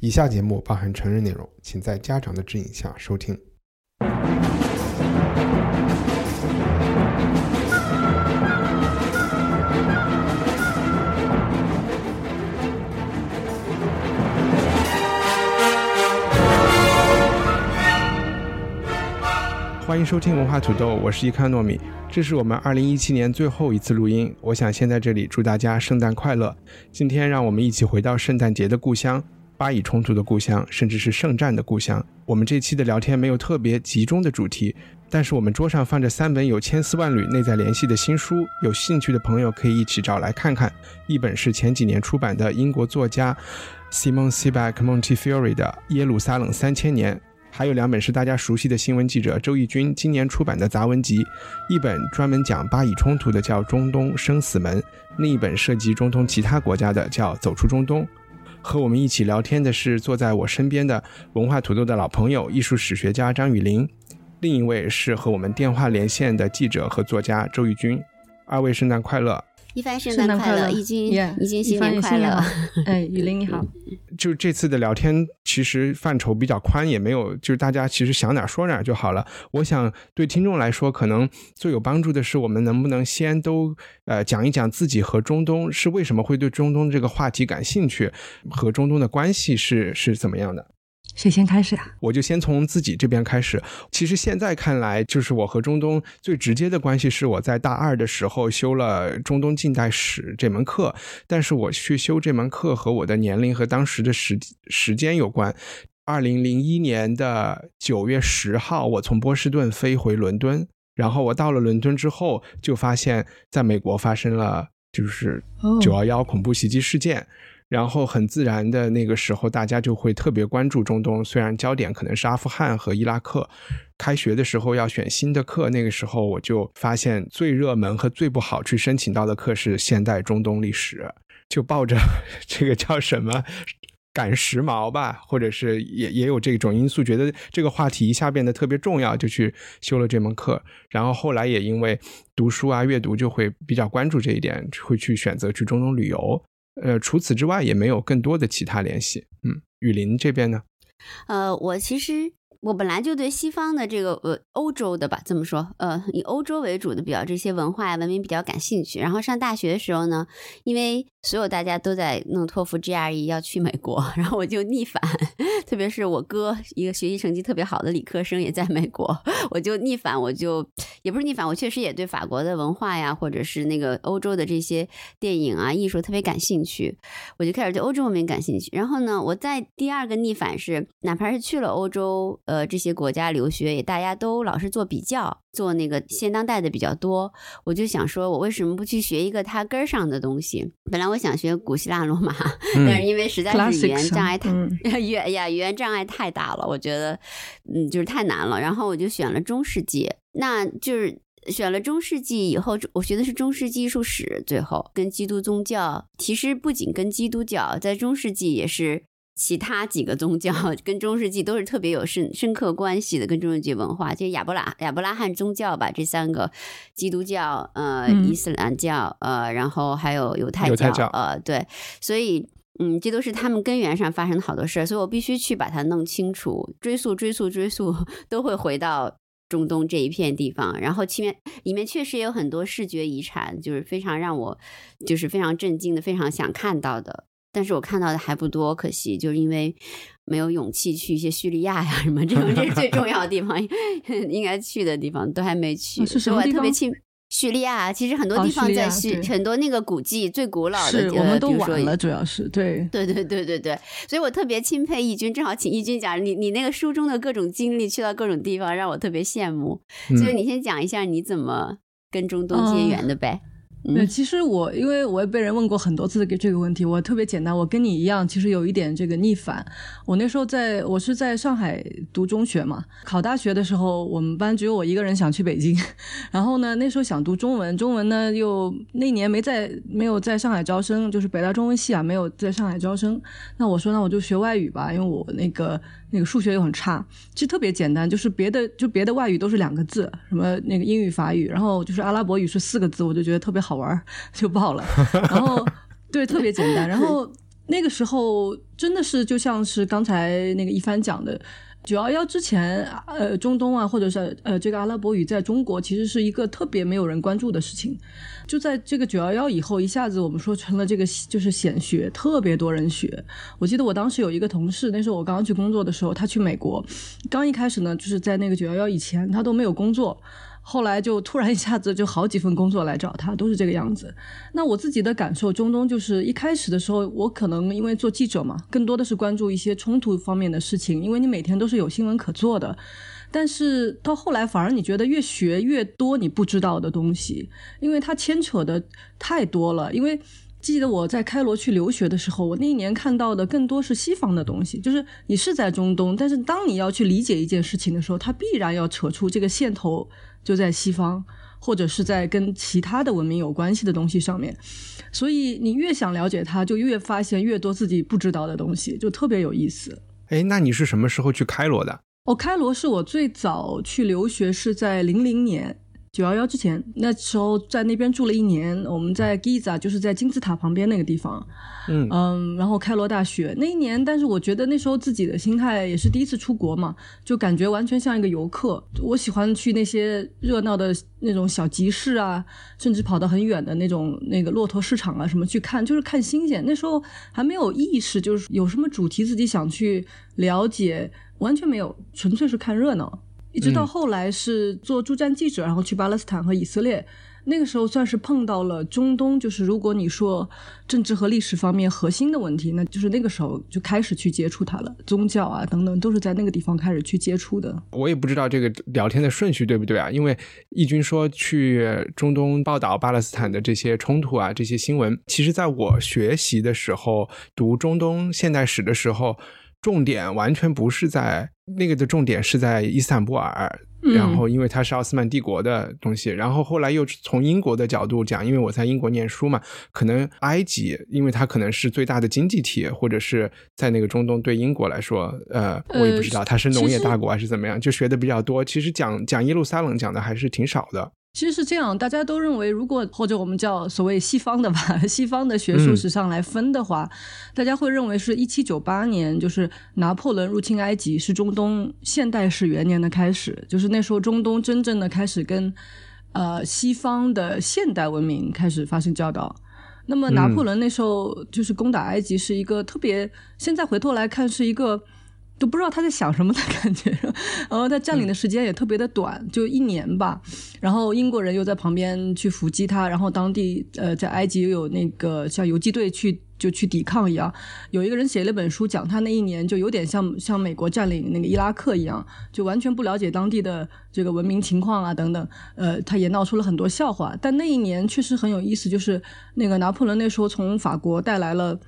以下节目包含成人内容，请在家长的指引下收听。欢迎收听文化土豆，我是伊康糯米。这是我们二零一七年最后一次录音，我想先在这里祝大家圣诞快乐。今天让我们一起回到圣诞节的故乡——巴以冲突的故乡，甚至是圣战的故乡。我们这期的聊天没有特别集中的主题，但是我们桌上放着三本有千丝万缕内在联系的新书，有兴趣的朋友可以一起找来看看。一本是前几年出版的英国作家 Simon Sebag Montefiore 的《耶路撒冷三千年》。还有两本是大家熟悉的新闻记者周轶君今年出版的杂文集，一本专门讲巴以冲突的叫《中东生死门》，另一本涉及中东其他国家的叫《走出中东》。和我们一起聊天的是坐在我身边的文化土豆的老朋友艺术史学家张雨林，另一位是和我们电话连线的记者和作家周玉军。二位圣诞快乐！一帆圣诞快乐，已经，已经新年快乐！哎，雨林你好。就这次的聊天，其实范畴比较宽，也没有就是大家其实想哪说哪就好了。我想对听众来说，可能最有帮助的是，我们能不能先都呃讲一讲自己和中东是为什么会对中东这个话题感兴趣，和中东的关系是是怎么样的。谁先开始啊？我就先从自己这边开始。其实现在看来，就是我和中东最直接的关系是我在大二的时候修了中东近代史这门课。但是我去修这门课和我的年龄和当时的时时间有关。二零零一年的九月十号，我从波士顿飞回伦敦，然后我到了伦敦之后，就发现在美国发生了就是九幺幺恐怖袭击事件。然后很自然的那个时候，大家就会特别关注中东。虽然焦点可能是阿富汗和伊拉克。开学的时候要选新的课，那个时候我就发现最热门和最不好去申请到的课是现代中东历史，就抱着 这个叫什么赶时髦吧，或者是也也有这种因素，觉得这个话题一下变得特别重要，就去修了这门课。然后后来也因为读书啊、阅读，就会比较关注这一点，会去选择去中东旅游。呃，除此之外也没有更多的其他联系。嗯，雨林这边呢？呃，我其实。我本来就对西方的这个呃欧洲的吧，这么说，呃以欧洲为主的比较这些文化呀文明比较感兴趣。然后上大学的时候呢，因为所有大家都在弄托福 GRE 要去美国，然后我就逆反，特别是我哥一个学习成绩特别好的理科生也在美国，我就逆反，我就也不是逆反，我确实也对法国的文化呀，或者是那个欧洲的这些电影啊艺术特别感兴趣，我就开始对欧洲文明感兴趣。然后呢，我在第二个逆反是，哪怕是去了欧洲。呃，这些国家留学也大家都老是做比较，做那个现当代的比较多。我就想说，我为什么不去学一个它根儿上的东西？本来我想学古希腊罗马，但是因为实在是语言障碍太 语呀语言障碍太大了，我觉得嗯就是太难了。然后我就选了中世纪，那就是选了中世纪以后，我学的是中世纪艺术史，最后跟基督宗教，其实不仅跟基督教，在中世纪也是。其他几个宗教 跟中世纪都是特别有深深刻关系的，跟中世纪文化，就亚伯拉亚伯拉罕宗教吧，这三个，基督教、呃，伊斯兰教，呃，然后还有犹太教，呃，对，所以，嗯，这都是他们根源上发生的好多事儿，所以我必须去把它弄清楚，追溯、追溯、追溯，都会回到中东这一片地方，然后里面里面确实也有很多视觉遗产，就是非常让我就是非常震惊的，非常想看到的。但是我看到的还不多，可惜就是因为没有勇气去一些叙利亚呀什么这种，这是最重要的地方，应该去的地方都还没去。是什么特别钦叙利亚，其实很多地方在叙，很多那个古迹最古老的，我们都晚了，主要是对，对对对对对，所以我特别钦佩义军，正好请义军讲你你那个书中的各种经历，去到各种地方，让我特别羡慕。所以你先讲一下你怎么跟中东结缘的呗。对，其实我因为我也被人问过很多次给这个问题，我特别简单，我跟你一样，其实有一点这个逆反。我那时候在我是在上海读中学嘛，考大学的时候，我们班只有我一个人想去北京，然后呢，那时候想读中文，中文呢又那年没在没有在上海招生，就是北大中文系啊没有在上海招生，那我说那我就学外语吧，因为我那个。那个数学又很差，其实特别简单，就是别的就别的外语都是两个字，什么那个英语、法语，然后就是阿拉伯语是四个字，我就觉得特别好玩，就报了。然后对，特别简单。然后那个时候真的是就像是刚才那个一帆讲的。九幺幺之前，呃，中东啊，或者是呃，这个阿拉伯语在中国其实是一个特别没有人关注的事情。就在这个九幺幺以后，一下子我们说成了这个就是显学，特别多人学。我记得我当时有一个同事，那时候我刚刚去工作的时候，他去美国，刚一开始呢，就是在那个九幺幺以前，他都没有工作。后来就突然一下子就好几份工作来找他，都是这个样子。那我自己的感受，中东就是一开始的时候，我可能因为做记者嘛，更多的是关注一些冲突方面的事情，因为你每天都是有新闻可做的。但是到后来，反而你觉得越学越多你不知道的东西，因为它牵扯的太多了。因为记得我在开罗去留学的时候，我那一年看到的更多是西方的东西，就是你是在中东，但是当你要去理解一件事情的时候，它必然要扯出这个线头。就在西方，或者是在跟其他的文明有关系的东西上面，所以你越想了解它，就越发现越多自己不知道的东西，就特别有意思。哎，那你是什么时候去开罗的？哦，开罗是我最早去留学，是在零零年。九幺幺之前，那时候在那边住了一年，我们在 Giza，就是在金字塔旁边那个地方，嗯嗯，然后开罗大学那一年，但是我觉得那时候自己的心态也是第一次出国嘛，就感觉完全像一个游客。我喜欢去那些热闹的那种小集市啊，甚至跑到很远的那种那个骆驼市场啊什么去看，就是看新鲜。那时候还没有意识，就是有什么主题自己想去了解，完全没有，纯粹是看热闹。一直到后来是做驻站记者，然后去巴勒斯坦和以色列，那个时候算是碰到了中东，就是如果你说政治和历史方面核心的问题，那就是那个时候就开始去接触它了，宗教啊等等都是在那个地方开始去接触的。我也不知道这个聊天的顺序对不对啊？因为义军说去中东报道巴勒斯坦的这些冲突啊，这些新闻，其实在我学习的时候读中东现代史的时候。重点完全不是在那个的重点是在伊斯坦布尔，然后因为它是奥斯曼帝国的东西，然后后来又从英国的角度讲，因为我在英国念书嘛，可能埃及，因为它可能是最大的经济体，或者是在那个中东对英国来说，呃，我也不知道它是农业大国还是怎么样，就学的比较多。其实讲讲耶路撒冷讲的还是挺少的。其实是这样，大家都认为，如果或者我们叫所谓西方的吧，西方的学术史上来分的话，大家会认为是一七九八年，就是拿破仑入侵埃及，是中东现代史元年的开始，就是那时候中东真正的开始跟呃西方的现代文明开始发生交道。那么拿破仑那时候就是攻打埃及，是一个特别，现在回头来看是一个。都不知道他在想什么的感觉，然后他占领的时间也特别的短，就一年吧。然后英国人又在旁边去伏击他，然后当地呃在埃及又有那个像游击队去就去抵抗一样。有一个人写了本书讲他那一年就有点像像美国占领那个伊拉克一样，就完全不了解当地的这个文明情况啊等等。呃，他也闹出了很多笑话。但那一年确实很有意思，就是那个拿破仑那时候从法国带来了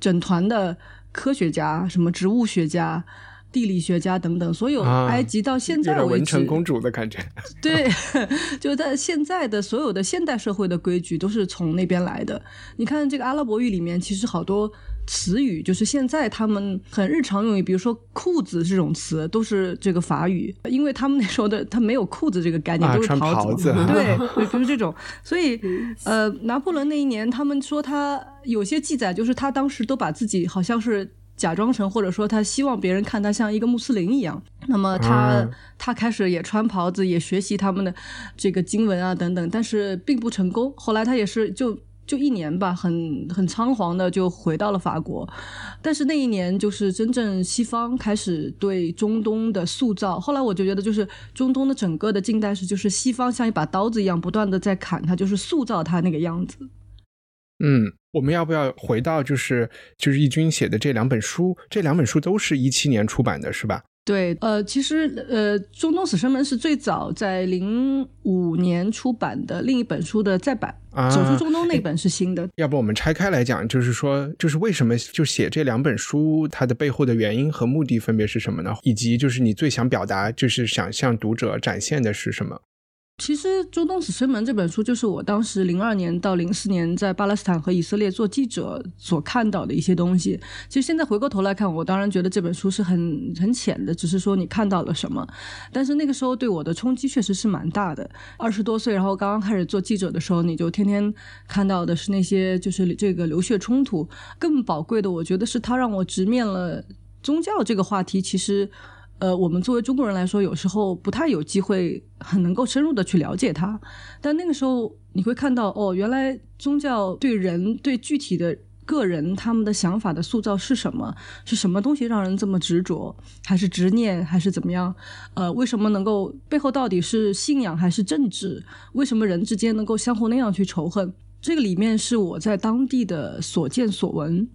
整团的。科学家，什么植物学家、地理学家等等，所有埃及到现在为止，文成公主的感觉。对，就在现在的所有的现代社会的规矩都是从那边来的。你看这个阿拉伯语里面，其实好多词语就是现在他们很日常用语，比如说裤子这种词都是这个法语，因为他们那时候的他没有裤子这个概念，都是袍子。对，就是这种。所以，呃，拿破仑那一年，他们说他。有些记载就是他当时都把自己好像是假装成，或者说他希望别人看他像一个穆斯林一样。那么他他开始也穿袍子，也学习他们的这个经文啊等等，但是并不成功。后来他也是就就一年吧，很很仓皇的就回到了法国。但是那一年就是真正西方开始对中东的塑造。后来我就觉得，就是中东的整个的近代史，就是西方像一把刀子一样，不断的在砍他，就是塑造他那个样子。嗯，我们要不要回到就是就是义军写的这两本书？这两本书都是一七年出版的，是吧？对，呃，其实呃，《中东死生门》是最早在零五年出版的另一本书的再版，啊走出中东》那本是新的。要不我们拆开来讲，就是说，就是为什么就写这两本书，它的背后的原因和目的分别是什么呢？以及就是你最想表达，就是想向读者展现的是什么？其实《中东死生门》这本书就是我当时零二年到零四年在巴勒斯坦和以色列做记者所看到的一些东西。其实现在回过头来看，我当然觉得这本书是很很浅的，只是说你看到了什么。但是那个时候对我的冲击确实是蛮大的。二十多岁，然后刚刚开始做记者的时候，你就天天看到的是那些就是这个流血冲突。更宝贵的，我觉得是它让我直面了宗教这个话题。其实。呃，我们作为中国人来说，有时候不太有机会很能够深入的去了解它。但那个时候，你会看到，哦，原来宗教对人、对具体的个人他们的想法的塑造是什么？是什么东西让人这么执着？还是执念？还是怎么样？呃，为什么能够背后到底是信仰还是政治？为什么人之间能够相互那样去仇恨？这个里面是我在当地的所见所闻。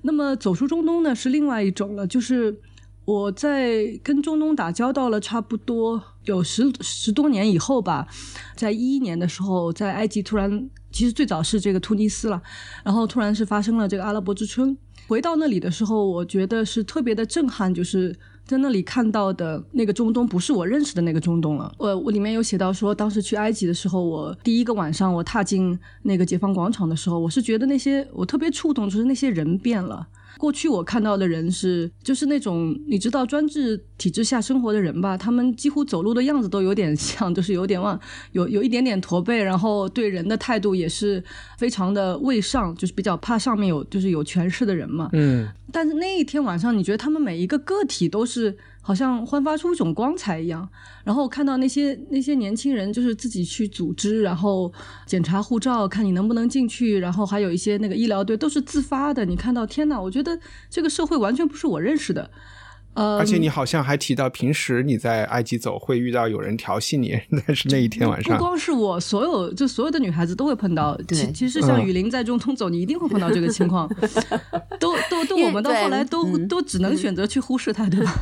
那么走出中东呢，是另外一种了，就是。我在跟中东打交道了差不多有十十多年以后吧，在一一年的时候，在埃及突然，其实最早是这个突尼斯了，然后突然是发生了这个阿拉伯之春。回到那里的时候，我觉得是特别的震撼，就是在那里看到的那个中东不是我认识的那个中东了。我我里面有写到说，当时去埃及的时候，我第一个晚上我踏进那个解放广场的时候，我是觉得那些我特别触动，就是那些人变了。过去我看到的人是，就是那种你知道专制体制下生活的人吧，他们几乎走路的样子都有点像，就是有点往有有一点点驼背，然后对人的态度也是非常的畏上，就是比较怕上面有就是有权势的人嘛。嗯，但是那一天晚上，你觉得他们每一个个体都是。好像焕发出一种光彩一样，然后看到那些那些年轻人，就是自己去组织，然后检查护照，看你能不能进去，然后还有一些那个医疗队都是自发的。你看到，天哪！我觉得这个社会完全不是我认识的。呃，而且你好像还提到，平时你在埃及走会遇到有人调戏你，但是那一天晚上，不光是我，所有就所有的女孩子都会碰到。对，其实像雨林在中东走，你一定会碰到这个情况。都都都，我们到后来都都只能选择去忽视它，对吧？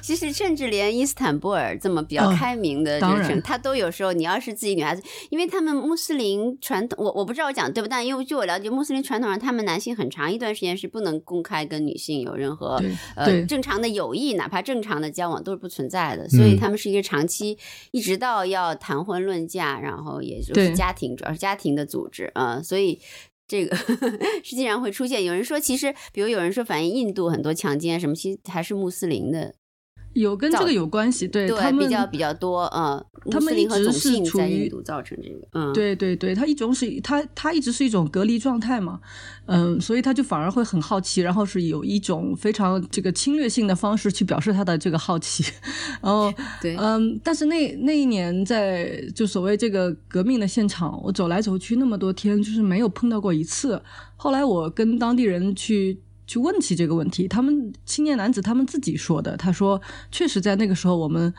其实甚至连伊斯坦布尔这么比较开明的这个城，他都有时候，你要是自己女孩子，因为他们穆斯林传统，我我不知道我讲对不，但因为据我了解，穆斯林传统上，他们男性很长一段时间是不能公开跟女性有任何呃。正常的友谊，哪怕正常的交往都是不存在的，所以他们是一个长期，一直到要谈婚论嫁，然后也就是家庭，主要是家庭的组织啊，所以这个实际上会出现。有人说，其实比如有人说，反映印度很多强奸什么，其实还是穆斯林的。有跟这个有关系，对他们比较比较多，嗯，他们一直是处于造成这个，嗯，对对对，他一种是他他一直是一种隔离状态嘛，嗯，所以他就反而会很好奇，然后是有一种非常这个侵略性的方式去表示他的这个好奇，然后 对，嗯，但是那那一年在就所谓这个革命的现场，我走来走去那么多天，就是没有碰到过一次。后来我跟当地人去。去问起这个问题，他们青年男子他们自己说的。他说，确实在那个时候，我们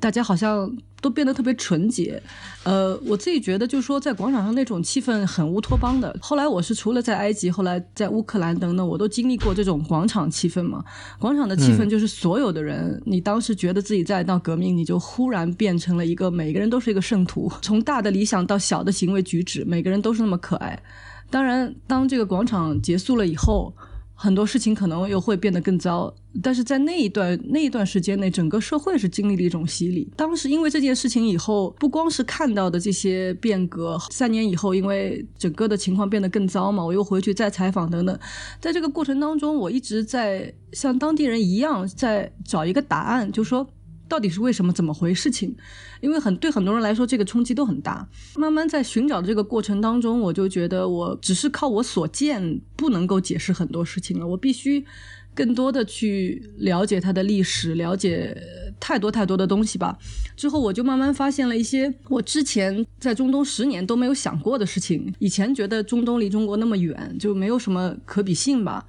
大家好像都变得特别纯洁。呃，我自己觉得，就是说在广场上那种气氛很乌托邦的。后来我是除了在埃及，后来在乌克兰等等，我都经历过这种广场气氛嘛。广场的气氛就是所有的人，你当时觉得自己在闹革命，你就忽然变成了一个每个人都是一个圣徒，从大的理想到小的行为举止，每个人都是那么可爱。当然，当这个广场结束了以后。很多事情可能又会变得更糟，但是在那一段那一段时间内，整个社会是经历了一种洗礼。当时因为这件事情以后，不光是看到的这些变革，三年以后，因为整个的情况变得更糟嘛，我又回去再采访等等，在这个过程当中，我一直在像当地人一样在找一个答案，就说。到底是为什么？怎么回事情？因为很对很多人来说，这个冲击都很大。慢慢在寻找的这个过程当中，我就觉得我只是靠我所见不能够解释很多事情了。我必须更多的去了解它的历史，了解太多太多的东西吧。之后我就慢慢发现了一些我之前在中东十年都没有想过的事情。以前觉得中东离中国那么远，就没有什么可比性吧。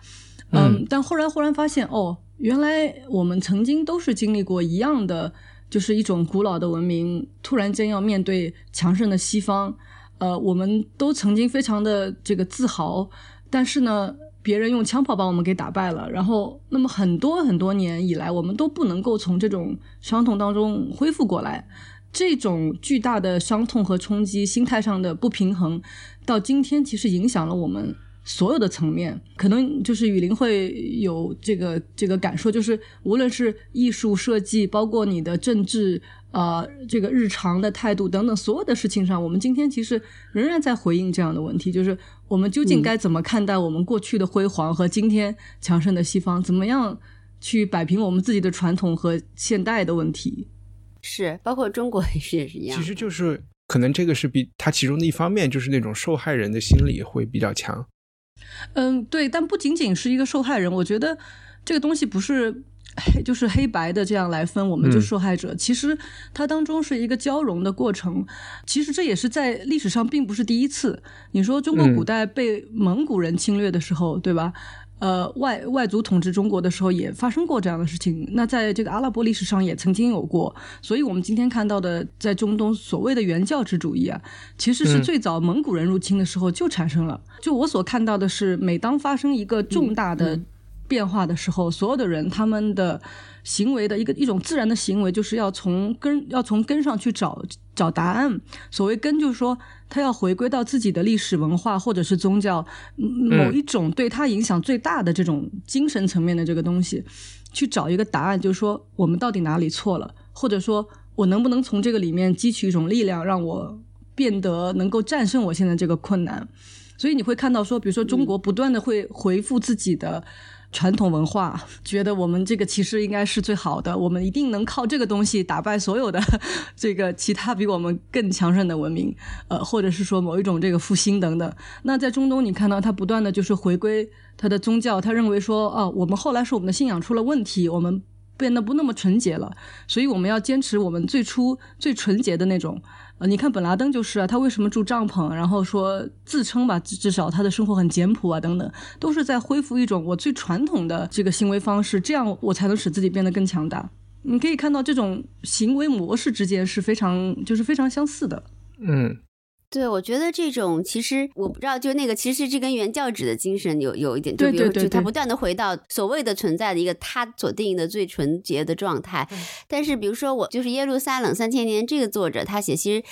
嗯，但后来忽然发现，哦。原来我们曾经都是经历过一样的，就是一种古老的文明突然间要面对强盛的西方，呃，我们都曾经非常的这个自豪，但是呢，别人用枪炮把我们给打败了，然后那么很多很多年以来，我们都不能够从这种伤痛当中恢复过来。这种巨大的伤痛和冲击，心态上的不平衡，到今天其实影响了我们所有的层面。可能就是雨林会有这个这个感受，就是无论是艺术设计，包括你的政治，呃，这个日常的态度等等，所有的事情上，我们今天其实仍然在回应这样的问题，就是我们究竟该怎么看待我们过去的辉煌和今天强盛的西方？怎么样去摆平我们自己的传统和现代的问题？是，包括中国也是也是一样。其实就是可能这个是比它其中的一方面，就是那种受害人的心理会比较强。嗯，对，但不仅仅是一个受害人，我觉得这个东西不是黑就是黑白的这样来分，我们就受害者。其实它当中是一个交融的过程。其实这也是在历史上并不是第一次。你说中国古代被蒙古人侵略的时候，对吧？呃，外外族统治中国的时候也发生过这样的事情。那在这个阿拉伯历史上也曾经有过。所以，我们今天看到的在中东所谓的原教旨主义啊，其实是最早蒙古人入侵的时候就产生了。就我所看到的是，每当发生一个重大的变化的时候，所有的人他们的行为的一个一种自然的行为，就是要从根要从根上去找找答案。所谓根，就是说。他要回归到自己的历史文化，或者是宗教某一种对他影响最大的这种精神层面的这个东西，去找一个答案，就是说我们到底哪里错了，或者说我能不能从这个里面汲取一种力量，让我变得能够战胜我现在这个困难。所以你会看到说，比如说中国不断的会回复自己的。传统文化 觉得我们这个其实应该是最好的，我们一定能靠这个东西打败所有的 这个其他比我们更强盛的文明，呃，或者是说某一种这个复兴等等。那在中东，你看到他不断的就是回归他的宗教，他认为说，哦，我们后来是我们的信仰出了问题，我们变得不那么纯洁了，所以我们要坚持我们最初最纯洁的那种。呃，你看本拉登就是啊，他为什么住帐篷？然后说自称吧，至少他的生活很简朴啊，等等，都是在恢复一种我最传统的这个行为方式，这样我才能使自己变得更强大。你可以看到这种行为模式之间是非常就是非常相似的。嗯。对，我觉得这种其实我不知道，就那个其实这跟原教旨的精神有有一点，就比如就他不断的回到所谓的存在的一个他所定义的最纯洁的状态。但是比如说我就是耶路撒冷三千年这个作者他写，其实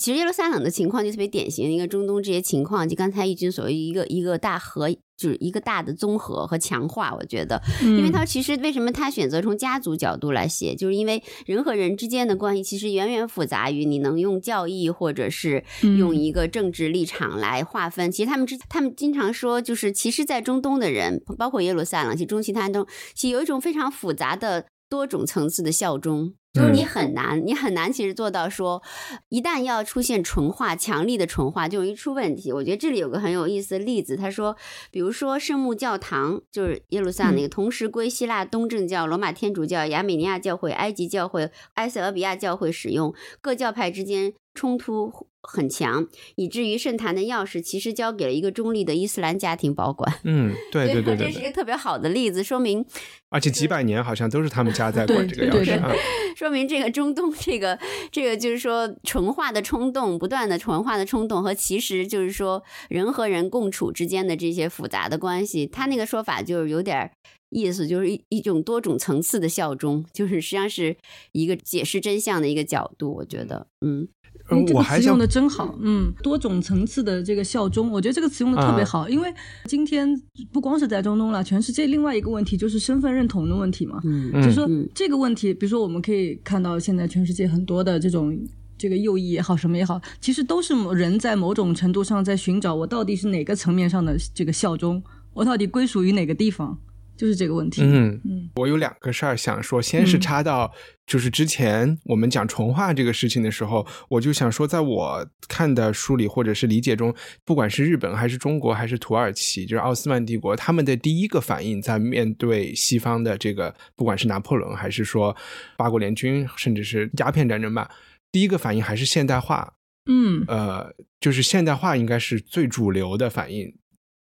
其实耶路撒冷的情况就特别典型一个中东这些情况，就刚才义军所谓一个一个大河。就是一个大的综合和强化，我觉得，因为他其实为什么他选择从家族角度来写，就是因为人和人之间的关系其实远远复杂于你能用教义或者是用一个政治立场来划分。其实他们之他们经常说，就是其实，在中东的人，包括耶路撒冷，其实中西他都其实有一种非常复杂的多种层次的效忠。就是你很难，你很难，其实做到说，一旦要出现纯化、强力的纯化，就容易出问题。我觉得这里有个很有意思的例子，他说，比如说圣母教堂，就是耶路撒冷那个，同时归希腊东正教、罗马天主教、亚美尼亚教会、埃及教会、埃塞俄比亚教会使用，各教派之间冲突。很强，以至于圣坛的钥匙其实交给了一个中立的伊斯兰家庭保管。嗯，对对对对，这是一个特别好的例子，说明而且几百年好像都是他们家在管这个钥匙啊，说明这个中东这个这个就是说纯化的冲动，不断的纯化的冲动和其实就是说人和人共处之间的这些复杂的关系，他那个说法就是有点意思，就是一一种多种层次的效忠，就是实际上是一个解释真相的一个角度，我觉得，嗯。这个词用的真好，嗯，多种层次的这个效忠，我觉得这个词用的特别好，因为今天不光是在中东了，全世界另外一个问题就是身份认同的问题嘛，嗯，就是说这个问题，比如说我们可以看到现在全世界很多的这种这个右翼也好，什么也好，其实都是人在某种程度上在寻找我到底是哪个层面上的这个效忠，我到底归属于哪个地方。就是这个问题。嗯嗯，我有两个事儿想说，先是插到就是之前我们讲重化这个事情的时候，我就想说，在我看的书里或者是理解中，不管是日本还是中国还是土耳其，就是奥斯曼帝国，他们的第一个反应在面对西方的这个，不管是拿破仑还是说八国联军，甚至是鸦片战争吧，第一个反应还是现代化。嗯，呃，就是现代化应该是最主流的反应。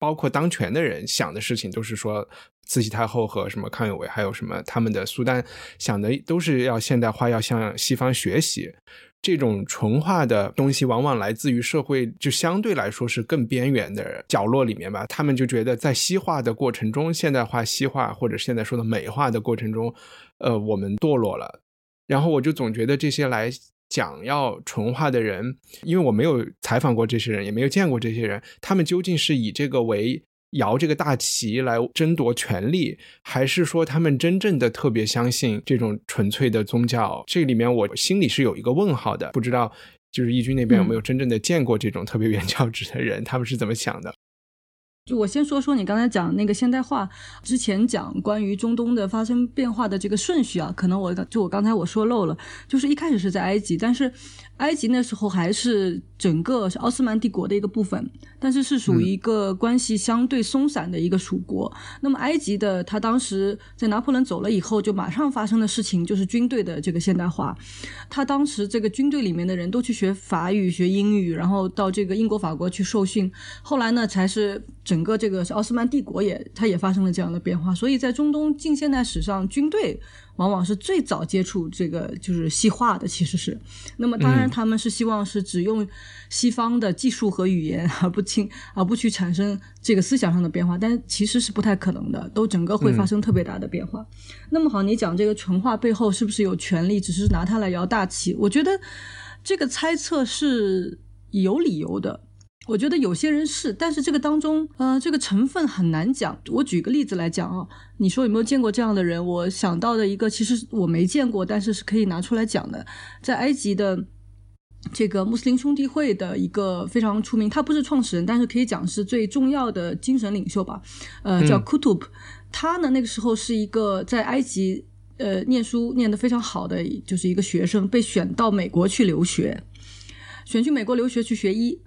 包括当权的人想的事情都是说，慈禧太后和什么康有为，还有什么他们的苏丹想的都是要现代化，要向西方学习。这种纯化的东西往往来自于社会就相对来说是更边缘的角落里面吧。他们就觉得在西化的过程中，现代化、西化或者现在说的美化的过程中，呃，我们堕落了。然后我就总觉得这些来讲要纯化的人，因为我没有采访过这些人，也没有见过这些人，他们究竟是以这个为摇这个大旗来争夺权力，还是说他们真正的特别相信这种纯粹的宗教？这里面我心里是有一个问号的，不知道就是义军那边有没有真正的见过这种特别原教旨的人，他们是怎么想的？就我先说说你刚才讲那个现代化之前讲关于中东的发生变化的这个顺序啊，可能我就我刚才我说漏了，就是一开始是在埃及，但是。埃及那时候还是整个奥斯曼帝国的一个部分，但是是属于一个关系相对松散的一个属国。那么埃及的他当时在拿破仑走了以后，就马上发生的事情就是军队的这个现代化。他当时这个军队里面的人都去学法语、学英语，然后到这个英国、法国去受训。后来呢，才是整个这个奥斯曼帝国也，它也发生了这样的变化。所以在中东近现代史上，军队。往往是最早接触这个就是西化的，其实是。那么当然他们是希望是只用西方的技术和语言，而不轻 而不去产生这个思想上的变化，但其实是不太可能的，都整个会发生特别大的变化。那么好，你讲这个纯化背后是不是有权利，只是拿它来摇大旗？我觉得这个猜测是有理由的。我觉得有些人是，但是这个当中，呃，这个成分很难讲。我举个例子来讲啊，你说有没有见过这样的人？我想到的一个，其实我没见过，但是是可以拿出来讲的。在埃及的这个穆斯林兄弟会的一个非常出名，他不是创始人，但是可以讲是最重要的精神领袖吧。呃，叫 Kutub，他呢那个时候是一个在埃及呃念书念得非常好的，就是一个学生，被选到美国去留学，选去美国留学去学医。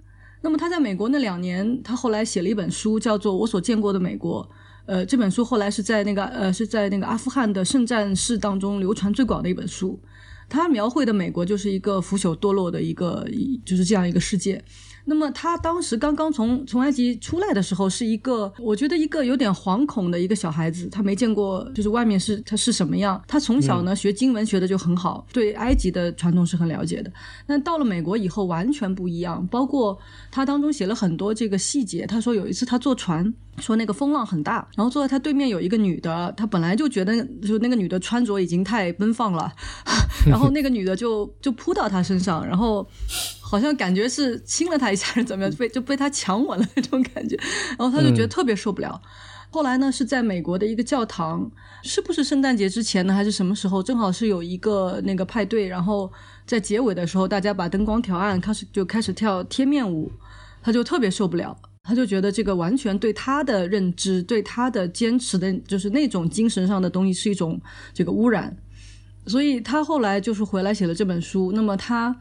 那么他在美国那两年，他后来写了一本书，叫做《我所见过的美国》。呃，这本书后来是在那个呃是在那个阿富汗的圣战士当中流传最广的一本书。他描绘的美国就是一个腐朽堕落的一个，就是这样一个世界。那么他当时刚刚从从埃及出来的时候，是一个我觉得一个有点惶恐的一个小孩子，他没见过就是外面是他是什么样。他从小呢学经文学的就很好，对埃及的传统是很了解的。但到了美国以后完全不一样，包括他当中写了很多这个细节。他说有一次他坐船，说那个风浪很大，然后坐在他对面有一个女的，他本来就觉得就那个女的穿着已经太奔放了，然后那个女的就就扑到他身上，然后。好像感觉是亲了他一下，还是怎么样，被就被他强吻了那种感觉，然后他就觉得特别受不了。后来呢，是在美国的一个教堂，是不是圣诞节之前呢，还是什么时候？正好是有一个那个派对，然后在结尾的时候，大家把灯光调暗，开始就开始跳贴面舞，他就特别受不了，他就觉得这个完全对他的认知、对他的坚持的，就是那种精神上的东西是一种这个污染，所以他后来就是回来写了这本书。那么他。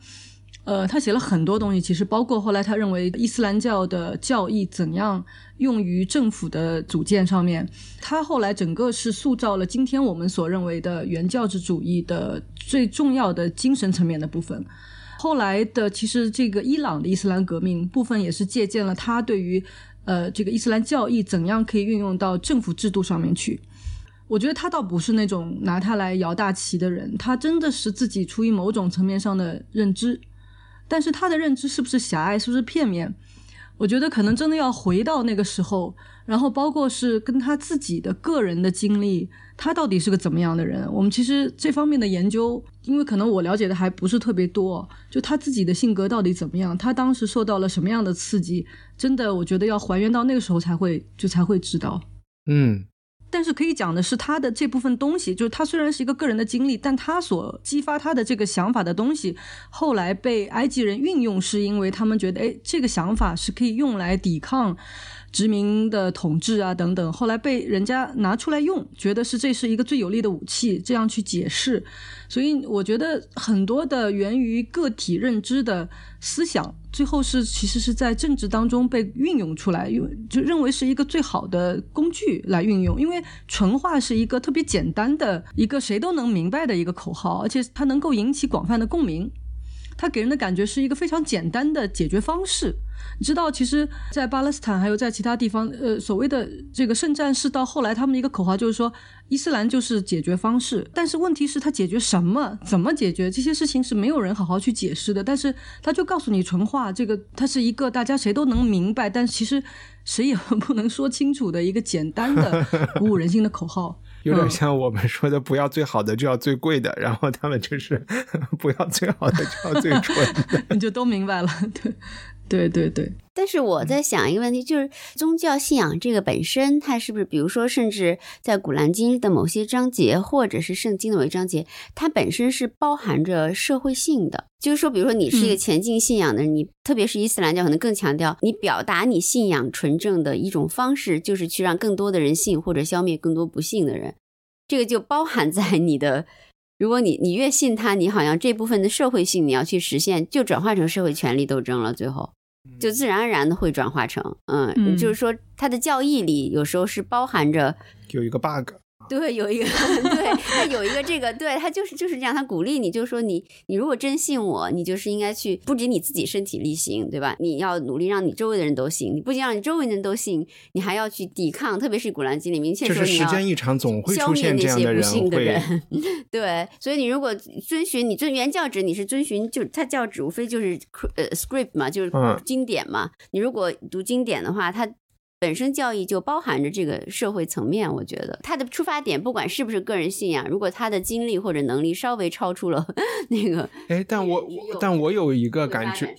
呃，他写了很多东西，其实包括后来他认为伊斯兰教的教义怎样用于政府的组建上面。他后来整个是塑造了今天我们所认为的原教旨主义的最重要的精神层面的部分。后来的其实这个伊朗的伊斯兰革命部分也是借鉴了他对于呃这个伊斯兰教义怎样可以运用到政府制度上面去。我觉得他倒不是那种拿它来摇大旗的人，他真的是自己出于某种层面上的认知。但是他的认知是不是狭隘，是不是片面？我觉得可能真的要回到那个时候，然后包括是跟他自己的个人的经历，他到底是个怎么样的人？我们其实这方面的研究，因为可能我了解的还不是特别多，就他自己的性格到底怎么样，他当时受到了什么样的刺激，真的我觉得要还原到那个时候才会就才会知道。嗯。但是可以讲的是，他的这部分东西，就是他虽然是一个个人的经历，但他所激发他的这个想法的东西，后来被埃及人运用，是因为他们觉得，哎，这个想法是可以用来抵抗。殖民的统治啊，等等，后来被人家拿出来用，觉得是这是一个最有力的武器，这样去解释。所以我觉得很多的源于个体认知的思想，最后是其实是在政治当中被运用出来，用就认为是一个最好的工具来运用。因为纯化是一个特别简单的一个谁都能明白的一个口号，而且它能够引起广泛的共鸣，它给人的感觉是一个非常简单的解决方式。你知道，其实，在巴勒斯坦还有在其他地方，呃，所谓的这个圣战士，到后来他们的一个口号就是说，伊斯兰就是解决方式。但是问题是，他解决什么？怎么解决？这些事情是没有人好好去解释的。但是他就告诉你纯话，这个它是一个大家谁都能明白，但其实谁也不能说清楚的一个简单的 鼓舞人心的口号。有点像我们说的，不要最好的，就要最贵的。然后他们就是 不要最好的，就要最 纯的。你就都明白了，对。对对对，但是我在想一个问题，就是宗教信仰这个本身，它是不是，比如说，甚至在《古兰经》的某些章节，或者是圣经的某一章节，它本身是包含着社会性的。就是说，比如说，你是一个前进信仰的人，你特别是伊斯兰教，可能更强调你表达你信仰纯正的一种方式，就是去让更多的人信，或者消灭更多不信的人。这个就包含在你的，如果你你越信他，你好像这部分的社会性你要去实现，就转化成社会权力斗争了，最后。就自然而然的会转化成，嗯，就是说，他的教义里有时候是包含着有一个 bug。对，有一个，对，他有一个这个，对他就是就是这样，他鼓励你，就是说你你如果真信我，你就是应该去，不仅你自己身体力行，对吧？你要努力让你周围的人都信，你不仅让你周围的人都信，你还要去抵抗，特别是《古兰经》里明确说你要消灭那些不信的人。对，所以你如果遵循你遵原教旨，你是遵循就他教旨无非就是呃 script 嘛，就是经典嘛。你如果读经典的话，他。本身教义就包含着这个社会层面，我觉得他的出发点不管是不是个人信仰，如果他的经历或者能力稍微超出了 那个，哎，但我我但我有一个感觉，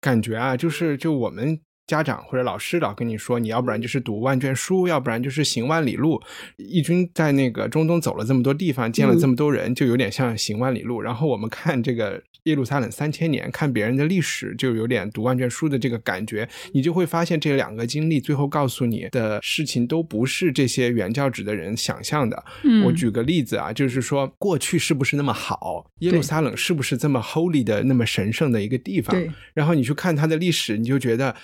感觉啊，就是就我们。家长或者老师老跟你说，你要不然就是读万卷书，要不然就是行万里路。义军在那个中东走了这么多地方，见了这么多人，就有点像行万里路。然后我们看这个耶路撒冷三千年，看别人的历史，就有点读万卷书的这个感觉。你就会发现这两个经历最后告诉你的事情都不是这些原教旨的人想象的。我举个例子啊，就是说过去是不是那么好？耶路撒冷是不是这么 holy 的那么神圣的一个地方？然后你去看它的历史，你就觉得。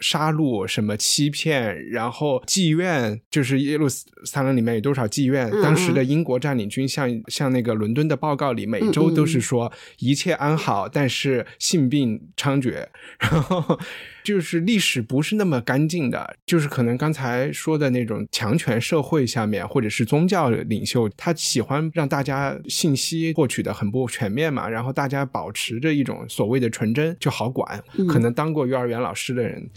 杀戮什么欺骗，然后妓院，就是耶路撒冷里面有多少妓院？当时的英国占领军像像那个伦敦的报告里，每周都是说一切安好，但是性病猖獗，然后。就是历史不是那么干净的，就是可能刚才说的那种强权社会下面，或者是宗教领袖，他喜欢让大家信息获取的很不全面嘛，然后大家保持着一种所谓的纯真就好管。可能当过幼儿园老师的人，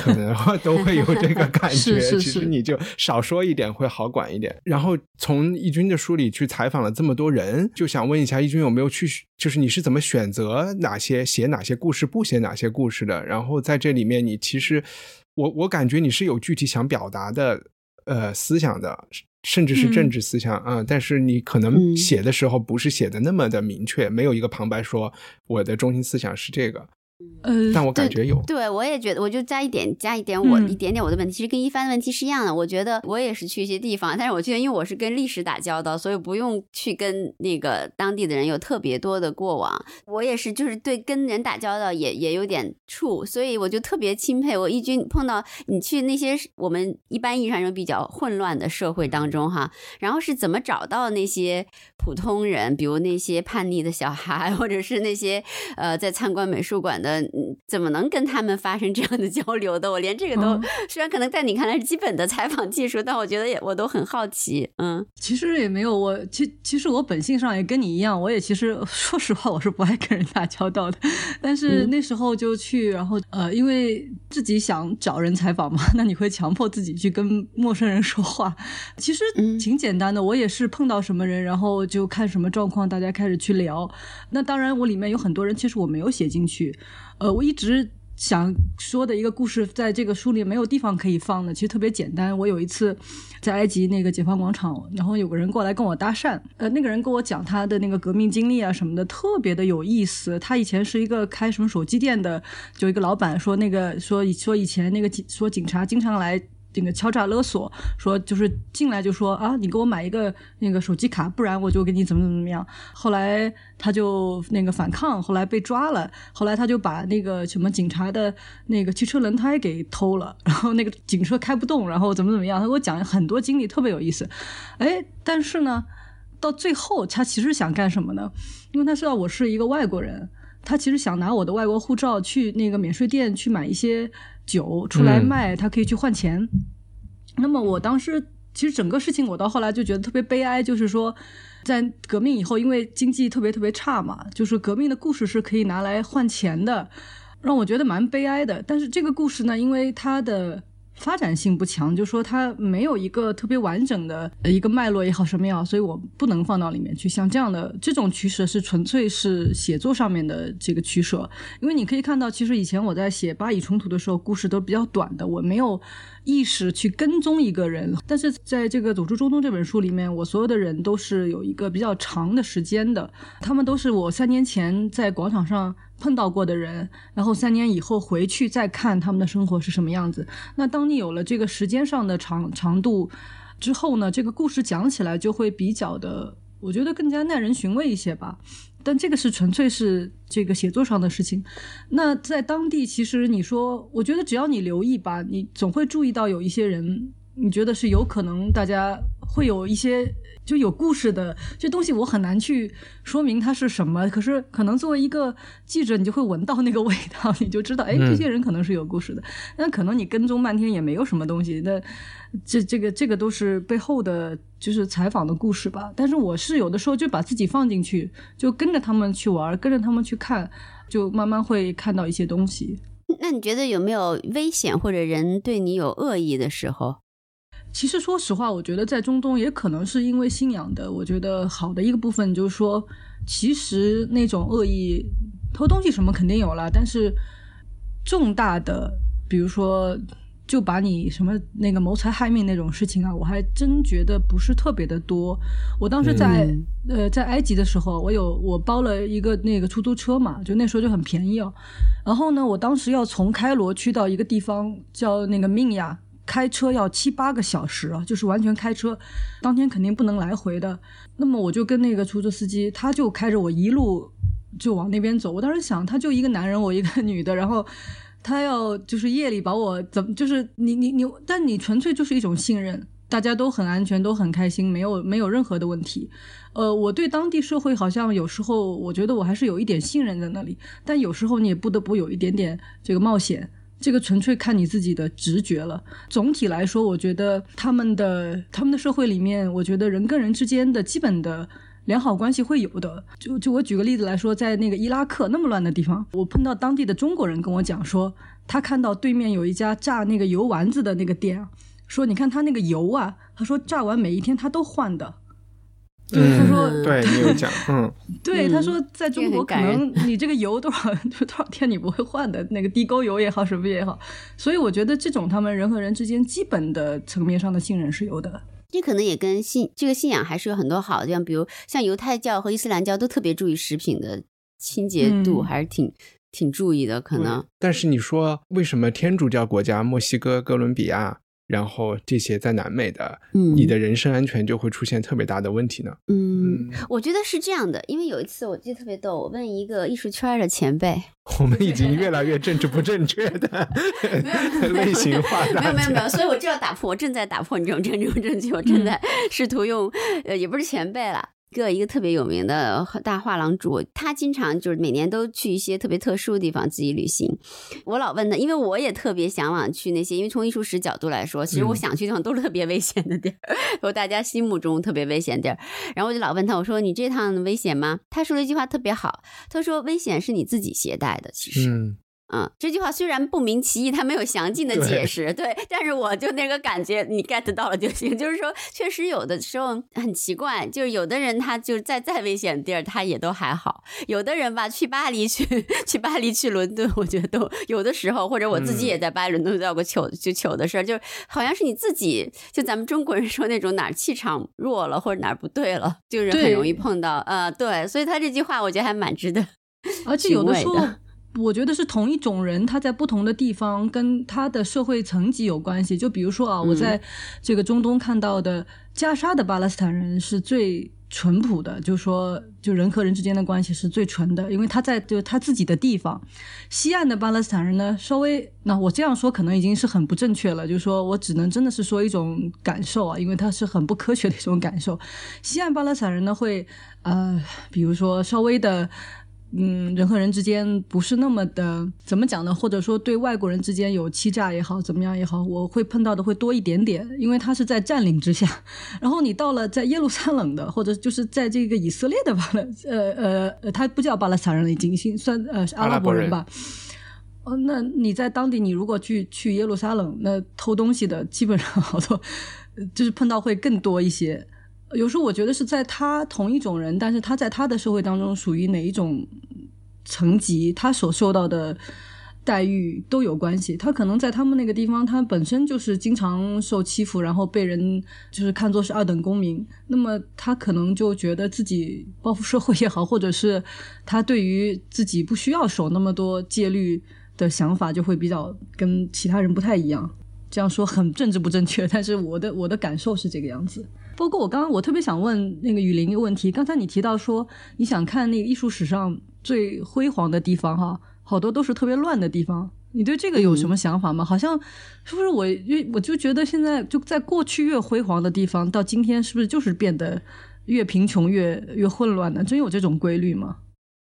可能 都会有这个 感觉。其实你就少说一点会好管一点。然后从义军的书里去采访了这么多人，就想问一下义军有没有去，就是你是怎么选择哪些写哪些故事，不写哪些故事的？然后在这里。里面你其实，我我感觉你是有具体想表达的呃思想的，甚至是政治思想啊，但是你可能写的时候不是写的那么的明确，没有一个旁白说我的中心思想是这个。呃，但我感觉有，对我也觉得，我就加一点，加一点我一点点我的问题，其实跟一帆的问题是一样的。我觉得我也是去一些地方，但是我觉得因为我是跟历史打交道，所以不用去跟那个当地的人有特别多的过往。我也是，就是对跟人打交道也也有点怵，所以我就特别钦佩我一军碰到你去那些我们一般意义上说比较混乱的社会当中哈，然后是怎么找到那些普通人，比如那些叛逆的小孩，或者是那些呃在参观美术馆的。嗯，怎么能跟他们发生这样的交流的？我连这个都，虽然可能在你看来是基本的采访技术，但我觉得也我都很好奇。嗯，其实也没有，我其其实我本性上也跟你一样，我也其实 说实话，我是不爱跟人打交道的。但是那时候就去，然后呃，因为自己想找人采访嘛，那你会强迫自己去跟陌生人说话。其实挺简单的，我也是碰到什么人，然后就看什么状况，大家开始去聊。那当然，我里面有很多人，其实我没有写进去。呃，我一直想说的一个故事，在这个书里没有地方可以放的，其实特别简单。我有一次在埃及那个解放广场，然后有个人过来跟我搭讪，呃，那个人跟我讲他的那个革命经历啊什么的，特别的有意思。他以前是一个开什么手机店的，就一个老板说那个说说以前那个警说警察经常来。那个敲诈勒索，说就是进来就说啊，你给我买一个那个手机卡，不然我就给你怎么怎么样。后来他就那个反抗，后来被抓了。后来他就把那个什么警察的那个汽车轮胎给偷了，然后那个警车开不动，然后怎么怎么样。他给我讲很多经历，特别有意思。哎，但是呢，到最后他其实想干什么呢？因为他知道我是一个外国人。他其实想拿我的外国护照去那个免税店去买一些酒出来卖，他可以去换钱。那么我当时其实整个事情，我到后来就觉得特别悲哀，就是说，在革命以后，因为经济特别特别差嘛，就是革命的故事是可以拿来换钱的，让我觉得蛮悲哀的。但是这个故事呢，因为它的。发展性不强，就说它没有一个特别完整的一个脉络也好什么也好，所以我不能放到里面去。像这样的这种取舍是纯粹是写作上面的这个取舍，因为你可以看到，其实以前我在写巴以冲突的时候，故事都比较短的，我没有意识去跟踪一个人。但是在这个《走出中东》这本书里面，我所有的人都是有一个比较长的时间的，他们都是我三年前在广场上。碰到过的人，然后三年以后回去再看他们的生活是什么样子。那当你有了这个时间上的长长度之后呢，这个故事讲起来就会比较的，我觉得更加耐人寻味一些吧。但这个是纯粹是这个写作上的事情。那在当地，其实你说，我觉得只要你留意吧，你总会注意到有一些人，你觉得是有可能大家会有一些。就有故事的这东西，我很难去说明它是什么。可是，可能作为一个记者，你就会闻到那个味道，你就知道，哎，这些人可能是有故事的。那可能你跟踪半天也没有什么东西。那这、这个、这个都是背后的，就是采访的故事吧。但是，我是有的时候就把自己放进去，就跟着他们去玩，跟着他们去看，就慢慢会看到一些东西。那你觉得有没有危险或者人对你有恶意的时候？其实，说实话，我觉得在中东也可能是因为信仰的。我觉得好的一个部分就是说，其实那种恶意偷东西什么肯定有了，但是重大的，比如说就把你什么那个谋财害命那种事情啊，我还真觉得不是特别的多。我当时在呃在埃及的时候，我有我包了一个那个出租车嘛，就那时候就很便宜哦。然后呢，我当时要从开罗去到一个地方叫那个命亚。开车要七八个小时啊，就是完全开车，当天肯定不能来回的。那么我就跟那个出租司机，他就开着我一路就往那边走。我当时想，他就一个男人，我一个女的，然后他要就是夜里把我怎么，就是你你你，但你纯粹就是一种信任，大家都很安全，都很开心，没有没有任何的问题。呃，我对当地社会好像有时候我觉得我还是有一点信任在那里，但有时候你也不得不有一点点这个冒险。这个纯粹看你自己的直觉了。总体来说，我觉得他们的他们的社会里面，我觉得人跟人之间的基本的良好关系会有的。就就我举个例子来说，在那个伊拉克那么乱的地方，我碰到当地的中国人跟我讲说，他看到对面有一家炸那个油丸子的那个店，说你看他那个油啊，他说炸完每一天他都换的。就是他说，对你有讲，嗯，对他说，在中国可能你这个油多少 就多少天你不会换的，那个地沟油也好，什么也好，所以我觉得这种他们人和人之间基本的层面上的信任是有的。这可能也跟信这个信仰还是有很多好的像，比如像犹太教和伊斯兰教都特别注意食品的清洁度，还是挺挺注意的。可能，但是你说为什么天主教国家墨西哥哥伦比亚？然后这些在南美的，嗯，你的人身安全就会出现特别大的问题呢。嗯，我觉得是这样的，因为有一次我记得特别逗，我问一个艺术圈的前辈，我们已经越来越政治不正确的 类型化，没有没有没有，所以我就要打破，我正在打破你这种政治不正确，我正在试图用，呃，也不是前辈了。一个一个特别有名的大画廊主，他经常就是每年都去一些特别特殊的地方自己旅行。我老问他，因为我也特别向往去那些，因为从艺术史角度来说，其实我想去的地方都是特别危险的地儿，和大家心目中特别危险地儿。然后我就老问他，我说你这趟危险吗？他说了一句话特别好，他说危险是你自己携带的，其实。嗯，这句话虽然不明其意，他没有详尽的解释，对，但是我就那个感觉，你 get 到了就行。就是说，确实有的时候很奇怪，就是有的人他就是在再危险的地儿，他也都还好；有的人吧，去巴黎、去 去巴黎、去伦敦，我觉得都有的时候，或者我自己也在巴黎、伦敦遇到过糗就糗的事儿，就好像是你自己，就咱们中国人说那种哪儿气场弱了或者哪儿不对了，就是很容易碰到。呃，对，所以他这句话我觉得还蛮值得，而且有的时候。我觉得是同一种人，他在不同的地方跟他的社会层级有关系。就比如说啊，我在这个中东看到的加沙的巴勒斯坦人是最淳朴的，就说就人和人之间的关系是最纯的，因为他在就他自己的地方。西岸的巴勒斯坦人呢，稍微那我这样说可能已经是很不正确了，就是说我只能真的是说一种感受啊，因为它是很不科学的一种感受。西岸巴勒斯坦人呢会呃，比如说稍微的。嗯，人和人之间不是那么的怎么讲呢？或者说对外国人之间有欺诈也好，怎么样也好，我会碰到的会多一点点，因为他是在占领之下。然后你到了在耶路撒冷的，或者就是在这个以色列的巴勒，呃呃呃，他不叫巴勒斯坦人，已经算呃阿拉伯人吧。哦，那你在当地，你如果去去耶路撒冷，那偷东西的基本上好多，就是碰到会更多一些。有时候我觉得是在他同一种人，但是他在他的社会当中属于哪一种层级，他所受到的待遇都有关系。他可能在他们那个地方，他本身就是经常受欺负，然后被人就是看作是二等公民，那么他可能就觉得自己报复社会也好，或者是他对于自己不需要守那么多戒律的想法，就会比较跟其他人不太一样。这样说很政治不正确，但是我的我的感受是这个样子。包括我刚刚，我特别想问那个雨林一个问题。刚才你提到说你想看那个艺术史上最辉煌的地方，哈，好多都是特别乱的地方。你对这个有什么想法吗？好像是不是我，我就觉得现在就在过去越辉煌的地方，到今天是不是就是变得越贫穷越越混乱呢？真有这种规律吗？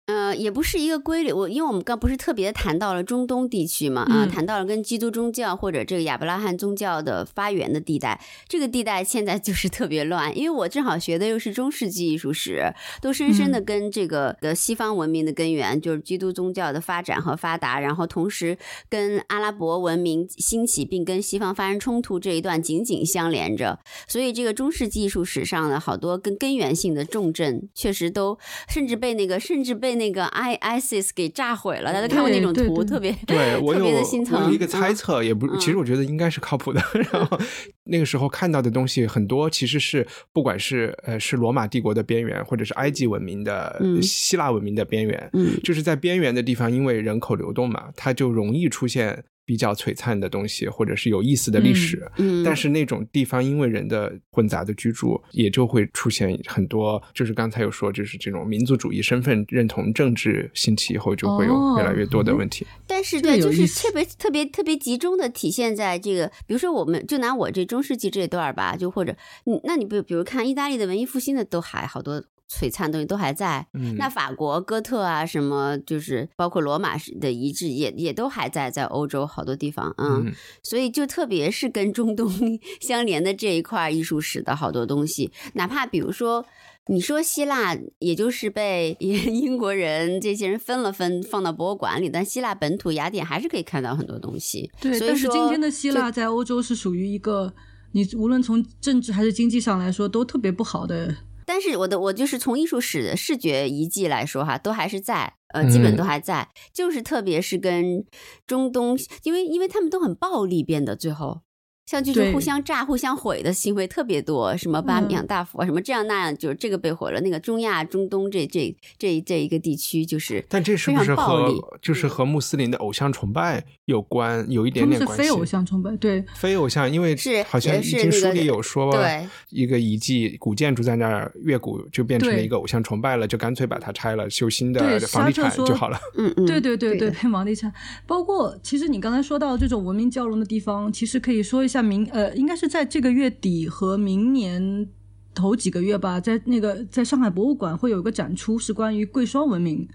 呃，也不是一个规律。我因为我们刚不是特别谈到了中东地区嘛，啊，谈到了跟基督宗教或者这个亚伯拉罕宗教的发源的地带，这个地带现在就是特别乱。因为我正好学的又是中世纪艺术史，都深深的跟这个的西方文明的根源，就是基督宗教的发展和发达，然后同时跟阿拉伯文明兴起并跟西方发生冲突这一段紧紧相连着。所以这个中世纪艺术史上的好多跟根源性的重镇，确实都甚至被那个甚至被。那个 I ISIS 给炸毁了，大家看过那种图，特别 对我有有一个猜测，也不，其实我觉得应该是靠谱的。然后那个时候看到的东西很多，其实是不管是呃是罗马帝国的边缘，或者是埃及文明的、希腊文明的边缘，就是在边缘的地方，因为人口流动嘛，它就容易出现。比较璀璨的东西，或者是有意思的历史，嗯，但是那种地方因为人的混杂的居住，也就会出现很多，就是刚才有说，就是这种民族主义、身份认同、政治兴起以后，就会有越来越多的问题。但是对，就是特别特别特别集中的体现在这个，比如说，我们就拿我这中世纪这段吧，就或者你，那你比比如看意大利的文艺复兴的，都还好多。璀璨东西都还在，那法国哥特啊，什么就是包括罗马的遗址也也都还在，在欧洲好多地方，嗯，所以就特别是跟中东 相连的这一块艺术史的好多东西，哪怕比如说你说希腊，也就是被 英国人这些人分了分放到博物馆里，但希腊本土雅典还是可以看到很多东西。对，但是今天的希腊在欧洲是属于一个，你无论从政治还是经济上来说都特别不好的。但是我的我就是从艺术史的视觉遗迹来说哈，都还是在，呃，基本都还在，就是特别是跟中东，因为因为他们都很暴力变得最后。像就是互相炸、互相毁的行为特别多，什么巴米扬大佛啊，什么这样那样，就是这个被毁了。那个中亚、中东这这这这一个地区，就是但这是不是和就是和穆斯林的偶像崇拜有关？有一点点关系。非偶像崇拜，对，非偶像，因为是好像经书里有说，对一个遗迹古建筑在那儿越古就变成了一个偶像崇拜了，就干脆把它拆了，修新的房地产就好了。嗯嗯，对对对对，房地产，包括其实你刚才说到这种文明交融的地方，其实可以说一下。在明呃，应该是在这个月底和明年头几个月吧，在那个在上海博物馆会有一个展出，是关于贵霜文明，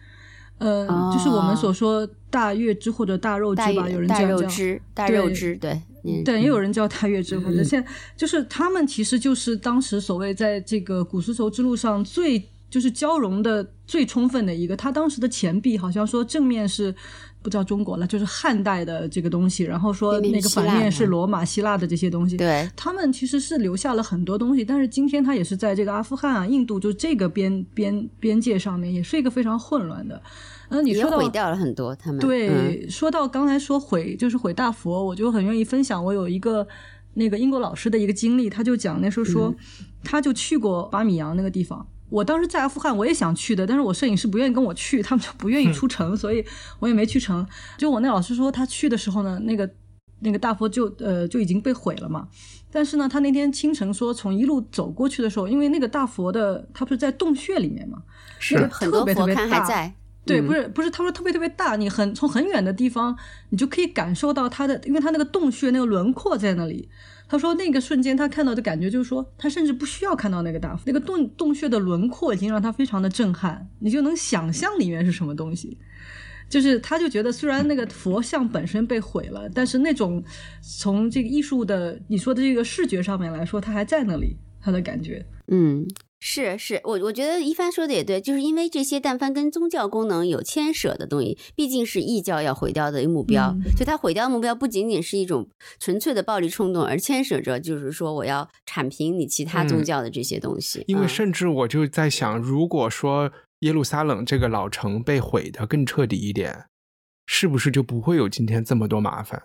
呃，就是我们所说大月支或者大肉支吧，有人叫大肉支，大肉支，对，对，也有人叫大月支，或者现就是他们其实就是当时所谓在这个古丝绸之路上最就是交融的最充分的一个，他当时的钱币好像说正面是。不叫中国了，就是汉代的这个东西。然后说那个反面是罗马、希腊的这些东西。对，他们其实是留下了很多东西，但是今天他也是在这个阿富汗啊、印度就这个边边边界上面，也是一个非常混乱的。嗯，你说到毁掉了很多他们。对，说到刚才说毁就是毁大佛，我就很愿意分享。我有一个那个英国老师的一个经历，他就讲那时候说，他就去过巴米扬那个地方。我当时在阿富汗，我也想去的，但是我摄影师不愿意跟我去，他们就不愿意出城，所以我也没去成。就我那老师说，他去的时候呢，那个那个大佛就呃就已经被毁了嘛。但是呢，他那天清晨说，从一路走过去的时候，因为那个大佛的，他不是在洞穴里面嘛，是很多佛龛还在。对，不是不是，他说特别特别大，你很从很远的地方，你就可以感受到它的，因为它那个洞穴那个轮廓在那里。他说那个瞬间他看到的感觉就是说，他甚至不需要看到那个大佛，那个洞洞穴的轮廓已经让他非常的震撼，你就能想象里面是什么东西。就是他就觉得虽然那个佛像本身被毁了，但是那种从这个艺术的你说的这个视觉上面来说，它还在那里，他的感觉。嗯，是是，我我觉得一帆说的也对，就是因为这些但凡跟宗教功能有牵扯的东西，毕竟是异教要毁掉的一个目标，就它毁掉的目标不仅仅是一种纯粹的暴力冲动，而牵涉着就是说我要铲平你其他宗教的这些东西。因为嗯甚至我就在想，如果说耶路撒冷这个老城被毁的更彻底一点，是不是就不会有今天这么多麻烦？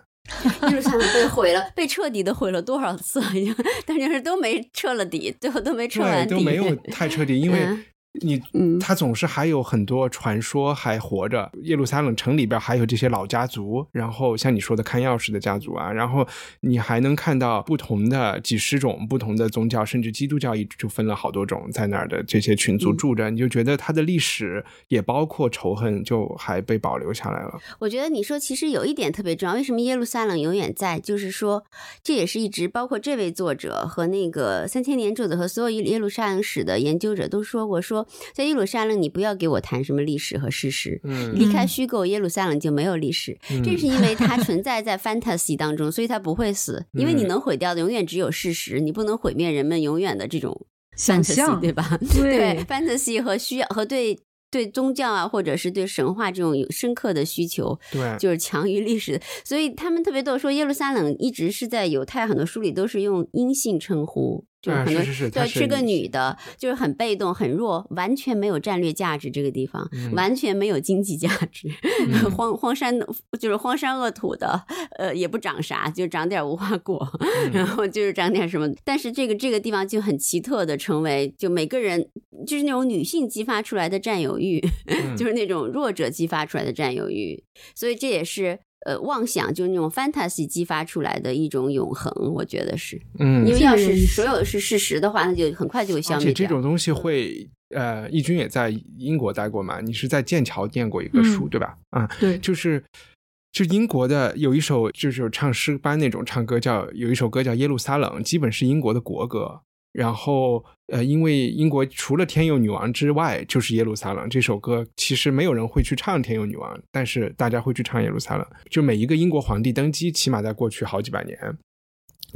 耶路撒冷被毁了，被彻底的毁了多少次？已经，但就是都没彻了底，最后都没彻，完底，都没有太彻底，因为 嗯你，嗯它总是还有很多传说还活着。耶路撒冷城里边还有这些老家族，然后像你说的看钥匙的家族啊，然后你还能看到不同的几十种不同的宗教，甚至基督教一直就分了好多种在那儿的这些群族嗯住着，你就觉得它的历史也包括仇恨，就还被保留下来了。我觉得你说其实有一点特别重要，为什么耶路撒冷永远在？就是说，这也是一直包括这位作者和那个三千年作者和所有耶耶路撒冷史的研究者都说过，说在耶路撒冷你不要给我谈什么历史和事实，嗯离开虚构，耶路撒冷就没有历史。这是因为它存在在 fantasy 当中，所以它不会死，因为你嗯能毁掉的永远只有事实，你不能毁灭人们永远的这种想象对吧？对 fantasy 和需要和对对宗教啊，或者是对神话这种有深刻的需求，对，就是强于历史。所以他们特别多说，耶路撒冷一直是在犹太很多书里都是用阴性称呼。就是啊很多、对，是是个女的，就是很被动、很弱，完全没有战略价值。这个地方、嗯完全没有经济价值，嗯 荒荒山就是荒山恶土的，呃，也不长啥，就长点无花果，嗯 然后就是长点什么。但是这个这个地方就很奇特的成为，就每个人就是那种女性激发出来的占有欲，嗯就是那种弱者激发出来的占有欲，所以这也是。呃，妄想就是那种 fantasy 激发出来的一种永恒，我觉得是，嗯因为要是所有是事实的话，那就很快就会消而且。这种东西会，呃，义军也在英国待过嘛？你是在剑桥念过一个书，嗯对吧？啊，对，就是就英国的有一首就是唱诗班那种唱歌叫有一首歌叫《耶路撒冷》，基本是英国的国歌。然后呃，因为英国除了天佑女王之外，就是耶路撒冷这首歌，其实没有人会去唱天佑女王，但是大家会去唱耶路撒冷。就每一个英国皇帝登基，起码在过去好几百年。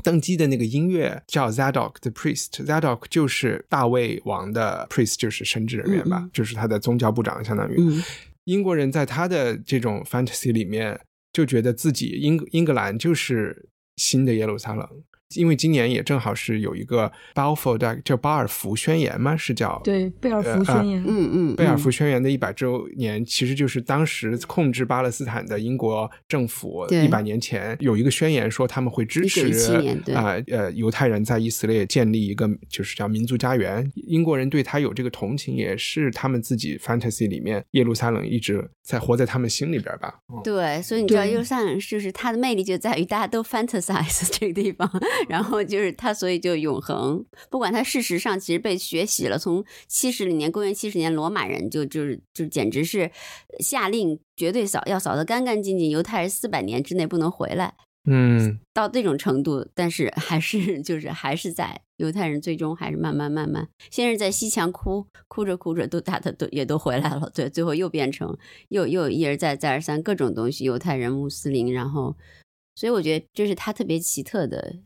登基的那个音乐叫 Zadok the Priest，Zadok 就是大卫王的 priest，就是神职人员吧，就是他的宗教部长，相当于。嗯英国人在他的这种 fantasy 里面，就觉得自己英英格兰就是新的耶路撒冷，因为今年也正好是有一个 Balfour 的叫巴尔福宣言吗？是叫对贝尔福宣言，嗯嗯，贝尔福宣言的一百周年，其实就是当时控制巴勒斯坦的英国政府对一百年前有一个宣言说他们会支持1917年对啊呃犹太人在以色列建立一个就是叫民族家园。英国人对他有这个同情，也是他们自己 fantasy 里面耶路撒冷一直在活在他们心里边吧。嗯对，所以你知道耶路撒冷就是它的魅力就在于大家都 fantasize 这个地方，然后就是它，所以就永恒。不管它事实上其实被学习了，从七十年公元七十年罗马人就就是就简直是下令绝对扫，要扫得干干净净，犹太人四百年之内不能回来。嗯，到这种程度，但是还是 就是还是在犹太人最终还是慢慢慢慢，先是在西墙哭哭着哭着都打的都也都回来了，对，最后又变成又又一而再再而三各种东西，犹太人、穆斯林，然后，所以我觉得这是他特别奇特的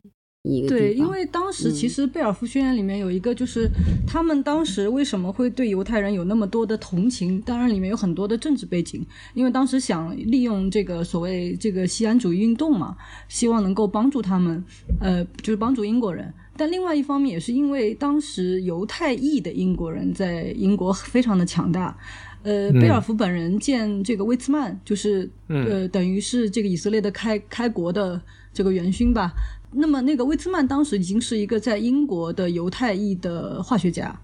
一个。对，因为当时其嗯实贝尔福宣言里面有一个，就是他们当时为什么会对犹太人有那么多的同情？当然里面有很多的政治背景，因为当时想利用这个所谓这个西安主义运动嘛，希望能够帮助他们，呃，就是帮助英国人。但另外一方面也是因为当时犹太裔的英国人在英国非常的强大。呃，贝尔福本人见这个威茨曼，就是、呃，等于是这个以色列的开开国的这个元勋吧。那么那个威兹曼当时已经是一个在英国的犹太裔的化学家，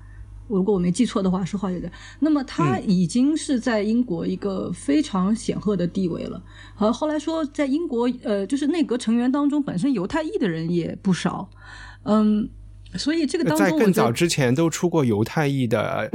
如果我没记错的话是化学家。那么他已经是在英国一个非常显赫的地位了。和后来说，在英国呃，就是内阁成员当中，本身犹太裔的人也不少。嗯，所以这个当中在更早之前都出过犹太裔的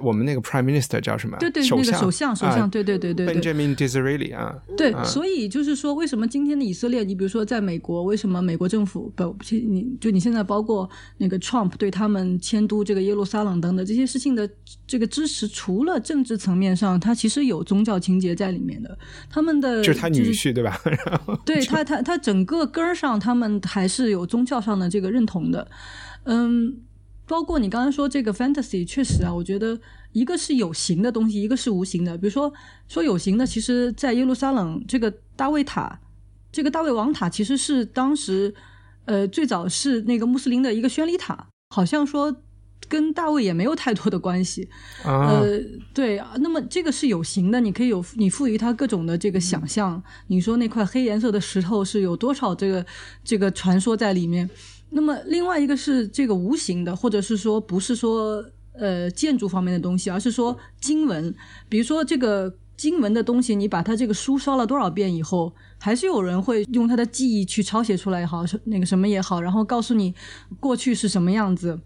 我们那个 Prime Minister 叫什么？对对，那个首相，首相，对对对对，Benjamin Disraeli 啊。对，所以就是说，为什么今天的以色列，你比如说在美国，为什么美国政府不，你就你现在包括那个 Trump 对他们迁都这个耶路撒冷等等这些事情的这个支持，除了政治层面上，他其实有宗教情节在里面的。他们的就是他女婿对吧？对他，他他整个根儿上，他们还是有宗教上的这个认同的。嗯。包括你刚才说这个 fantasy，确实啊，我觉得一个是有形的东西，一个是无形的。比如说说有形的，其实，在耶路撒冷这个大卫塔，这个大卫王塔，其实是当时呃最早是那个穆斯林的一个宣礼塔，好像说跟大卫也没有太多的关系。呃，对，那么这个是有形的，你可以有你赋予它各种的这个想象。你说那块黑颜色的石头是有多少这个这个传说在里面？那么另外一个是这个无形的，或者是说不是说呃建筑方面的东西，而是说经文，比如说这个经文的东西，你把它这个书烧了多少遍以后，还是有人会用他的记忆去抄写出来也好，那个什么也好，然后告诉你过去是什么样子。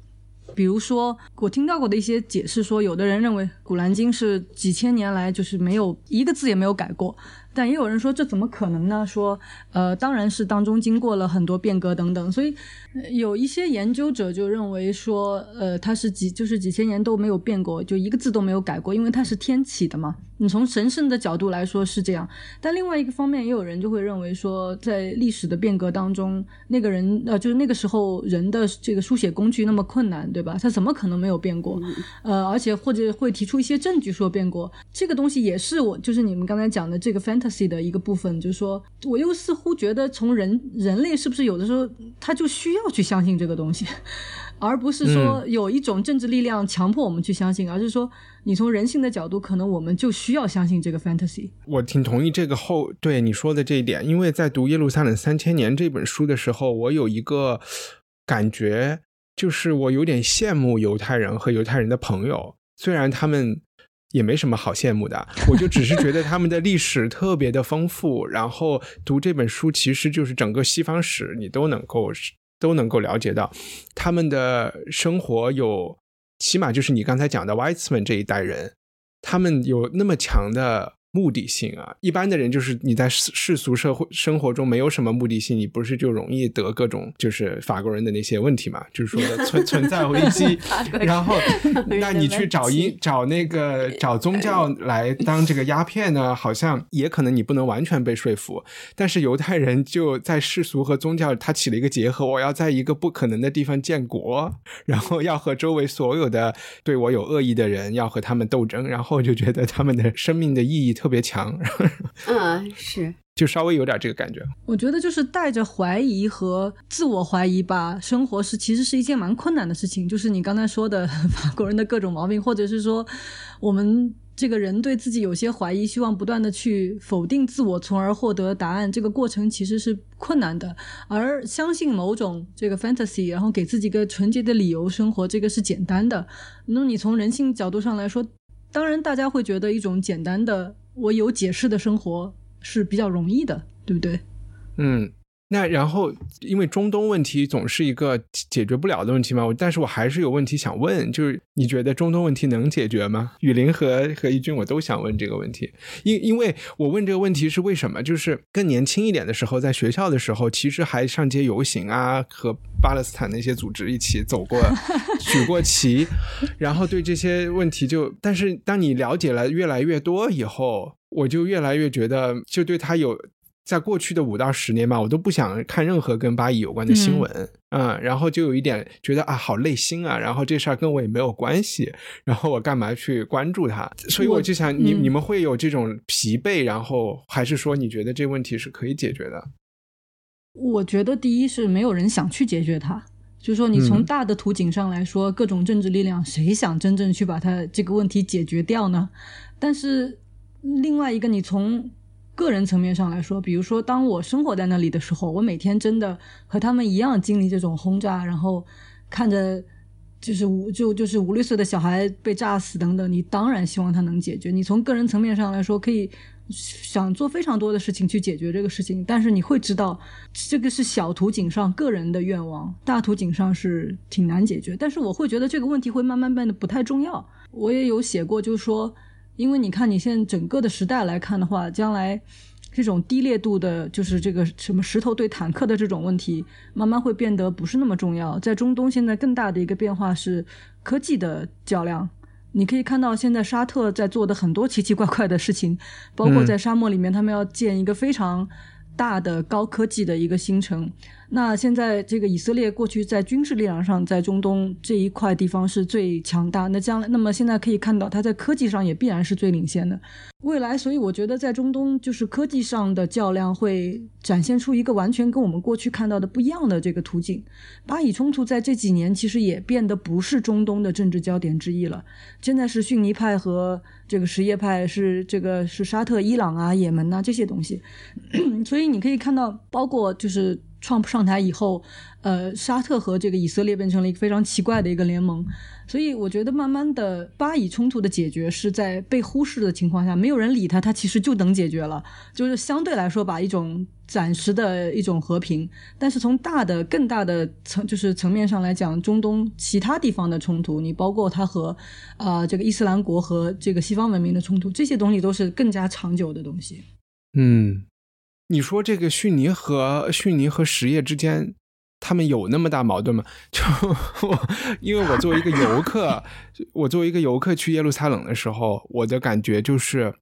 比如说我听到过的一些解释说，有的人认为《古兰经》是几千年来就是没有一个字也没有改过。但也有人说这怎么可能呢？说，呃，当然是当中经过了很多变革等等，所以有一些研究者就认为说，呃，它是几就是几千年都没有变过，就一个字都没有改过，因为它是天启的嘛。你从神圣的角度来说是这样，但另外一个方面也有人就会认为说，在历史的变革当中，那个人呃，就是那个时候人的这个书写工具那么困难，对吧？他怎么可能没有变过？呃，而且或者会提出一些证据说变过，这个东西也是我就是你们刚才讲的这个 fantasy。的一个部分，就是说，我又似乎觉得，从人人类是不是有的时候他就需要去相信这个东西，而不是说有一种政治力量强迫我们去相信，而是说，你从人性的角度，可能我们就需要相信这个 fantasy。我挺同意这个后对你说的这一点，因为在读《耶路撒冷三千年》这本书的时候，我有一个感觉，就是我有点羡慕犹太人和犹太人的朋友，虽然他们。也没什么好羡慕的，我就只是觉得他们的历史特别的丰富，然后读这本书其实就是整个西方史，你都能够都能够了解到他们的生活有，起码就是你刚才讲的 Weitzman 这一代人，他们有那么强的。目的性啊，一般的人就是你在世世俗社会生活中没有什么目的性，你不是就容易得各种就是法国人的那些问题嘛？就是说 存存在危机，然后 那你去找一找那个找宗教来当这个鸦片呢？好像也可能你不能完全被说服。但是犹太人就在世俗和宗教他起了一个结合，我要在一个不可能的地方建国，然后要和周围所有的对我有恶意的人要和他们斗争，然后就觉得他们的生命的意义特。特别强，嗯，是，就稍微有点这个感觉。我觉得就是带着怀疑和自我怀疑吧，生活是其实是一件蛮困难的事情。就是你刚才说的法国人的各种毛病，或者是说我们这个人对自己有些怀疑，希望不断的去否定自我，从而获得答案，这个过程其实是困难的。而相信某种这个 fantasy，然后给自己一个纯洁的理由生活，这个是简单的。那么你从人性角度上来说，当然大家会觉得一种简单的。我有解释的生活是比较容易的，对不对？嗯，那然后因为中东问题总是一个解决不了的问题嘛，我但是我还是有问题想问，就是你觉得中东问题能解决吗？雨林和和一军我都想问这个问题，因因为我问这个问题是为什么？就是更年轻一点的时候，在学校的时候，其实还上街游行啊，和巴勒斯坦那些组织一起走过，举过旗，然后对这些问题就，但是当你了解了越来越多以后。我就越来越觉得，就对他有，在过去的五到十年吧，我都不想看任何跟巴以有关的新闻，嗯，然后就有一点觉得啊，好累心啊，然后这事儿跟我也没有关系，然后我干嘛去关注它？所以我就想，你你们会有这种疲惫，然后还是说你觉得这问题是可以解决的？我觉得第一是没有人想去解决它，就是说你从大的图景上来说，各种政治力量谁想真正去把它这个问题解决掉呢？但是。另外一个，你从个人层面上来说，比如说，当我生活在那里的时候，我每天真的和他们一样经历这种轰炸，然后看着就是五就就是五六岁的小孩被炸死等等，你当然希望他能解决。你从个人层面上来说，可以想做非常多的事情去解决这个事情，但是你会知道，这个是小图景上个人的愿望，大图景上是挺难解决。但是我会觉得这个问题会慢慢变得不太重要。我也有写过，就是说，因为你看你现在整个的时代来看的话，将来这种低烈度的，就是这个什么石头对坦克的这种问题，慢慢会变得不是那么重要。在中东，现在更大的一个变化是科技的较量。你可以看到，现在沙特在做的很多奇奇怪怪的事情，包括在沙漠里面，他们要建一个非常大的高科技的一个新城。那现在这个以色列过去在军事力量上在中东这一块地方是最强大，那将来那么现在可以看到，它在科技上也必然是最领先的。未来，所以我觉得在中东就是科技上的较量会展现出一个完全跟我们过去看到的不一样的这个途径。巴以冲突在这几年其实也变得不是中东的政治焦点之一了，现在是逊尼派和这个什叶派，是这个是沙特、伊朗啊、也门呐这些东西。所以你可以看到，包括就是。创上台以后，呃，沙特和这个以色列变成了一个非常奇怪的一个联盟，所以我觉得慢慢的巴以冲突的解决是在被忽视的情况下，没有人理他，他其实就能解决了，就是相对来说吧，一种暂时的一种和平。但是从大的、更大的层就是层面上来讲，中东其他地方的冲突，你包括他和啊这个伊斯兰国和这个西方文明的冲突，这些东西都是更加长久的东西。嗯。你说这个逊尼和逊尼和实业之间，他们有那么大矛盾吗？就 我，因为我作为一个游客，我作为一个游客去耶路撒冷的时候，我的感觉就是，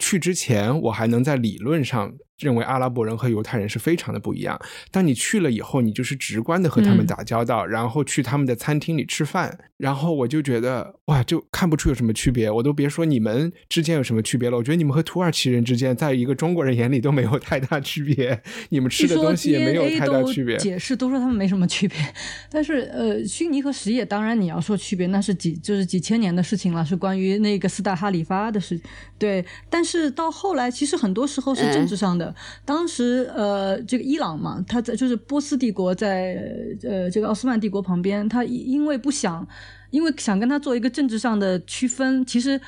去之前我还能在理论上。认为阿拉伯人和犹太人是非常的不一样。当你去了以后，你就是直观的和他们打交道，然后去他们的餐厅里吃饭，然后我就觉得哇，就看不出有什么区别。我都别说你们之间有什么区别了，我觉得你们和土耳其人之间，在一个中国人眼里都没有太大区别。你们吃的东西也没有太大区别。解释都说他们没什么区别，但是呃，逊尼和什叶，当然你要说区别，那是几就是几千年的事情了，是关于那个四大哈里发的事。对，但是到后来，其实很多时候是政治上的。当时，呃，这个伊朗嘛，他在就是波斯帝国在呃这个奥斯曼帝国旁边，他因为不想，因为想跟他做一个政治上的区分，其实。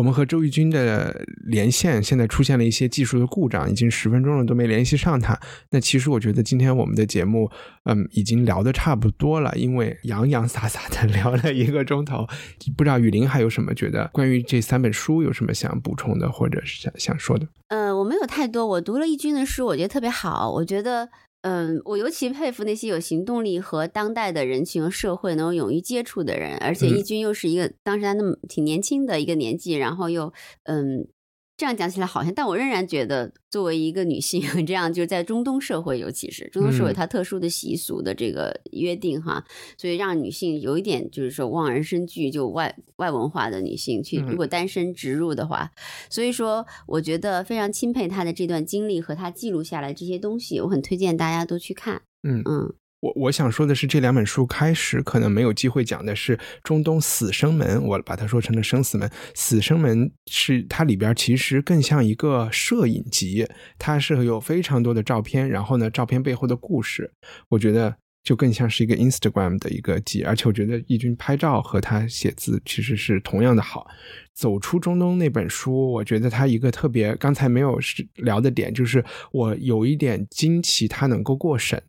我们和周轶君的连线现在出现了一些技术的故障，已经十分钟了都没联系上他。那其实我觉得今天我们的节目，嗯，已经聊的差不多了，因为洋洋洒洒的聊了一个钟头。不知道雨林还有什么觉得关于这三本书有什么想补充的，或者是想想说的？呃，我没有太多。我读了轶君的书，我觉得特别好。我觉得。嗯，我尤其佩服那些有行动力和当代的人群和社会能够勇于接触的人，而且义军又是一个当时他那么挺年轻的一个年纪，然后又嗯。这样讲起来好像，但我仍然觉得，作为一个女性，这样就是在中东社会，尤其是中东社会，它特殊的习俗的这个约定哈，所以让女性有一点就是说望而生惧，就外外文化的女性去，如果单身植入的话，所以说我觉得非常钦佩她的这段经历和她记录下来这些东西，我很推荐大家都去看。嗯嗯。我我想说的是，这两本书开始可能没有机会讲的是中东死生门，我把它说成了生死门。死生门是它里边其实更像一个摄影集，它是有非常多的照片，然后呢，照片背后的故事，我觉得就更像是一个 Instagram 的一个集。而且我觉得义军拍照和他写字其实是同样的好。走出中东那本书，我觉得他一个特别刚才没有聊的点，就是我有一点惊奇，他能够过审。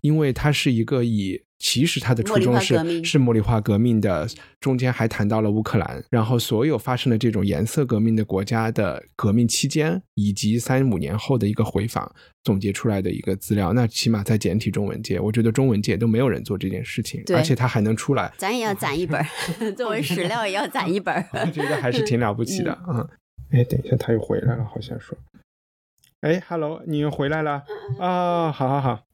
因为它是一个以，其实它的初衷是是茉莉花革命的，中间还谈到了乌克兰，然后所有发生的这种颜色革命的国家的革命期间，以及三五年后的一个回访总结出来的一个资料。那起码在简体中文界，我觉得中文界都没有人做这件事情，而且它还能出来，咱也要攒一本，作为史料也要攒一本。我觉得还是挺了不起的，嗯。哎，等一下，他又回来了，好像说，哎，Hello，你又回来了啊，好好好。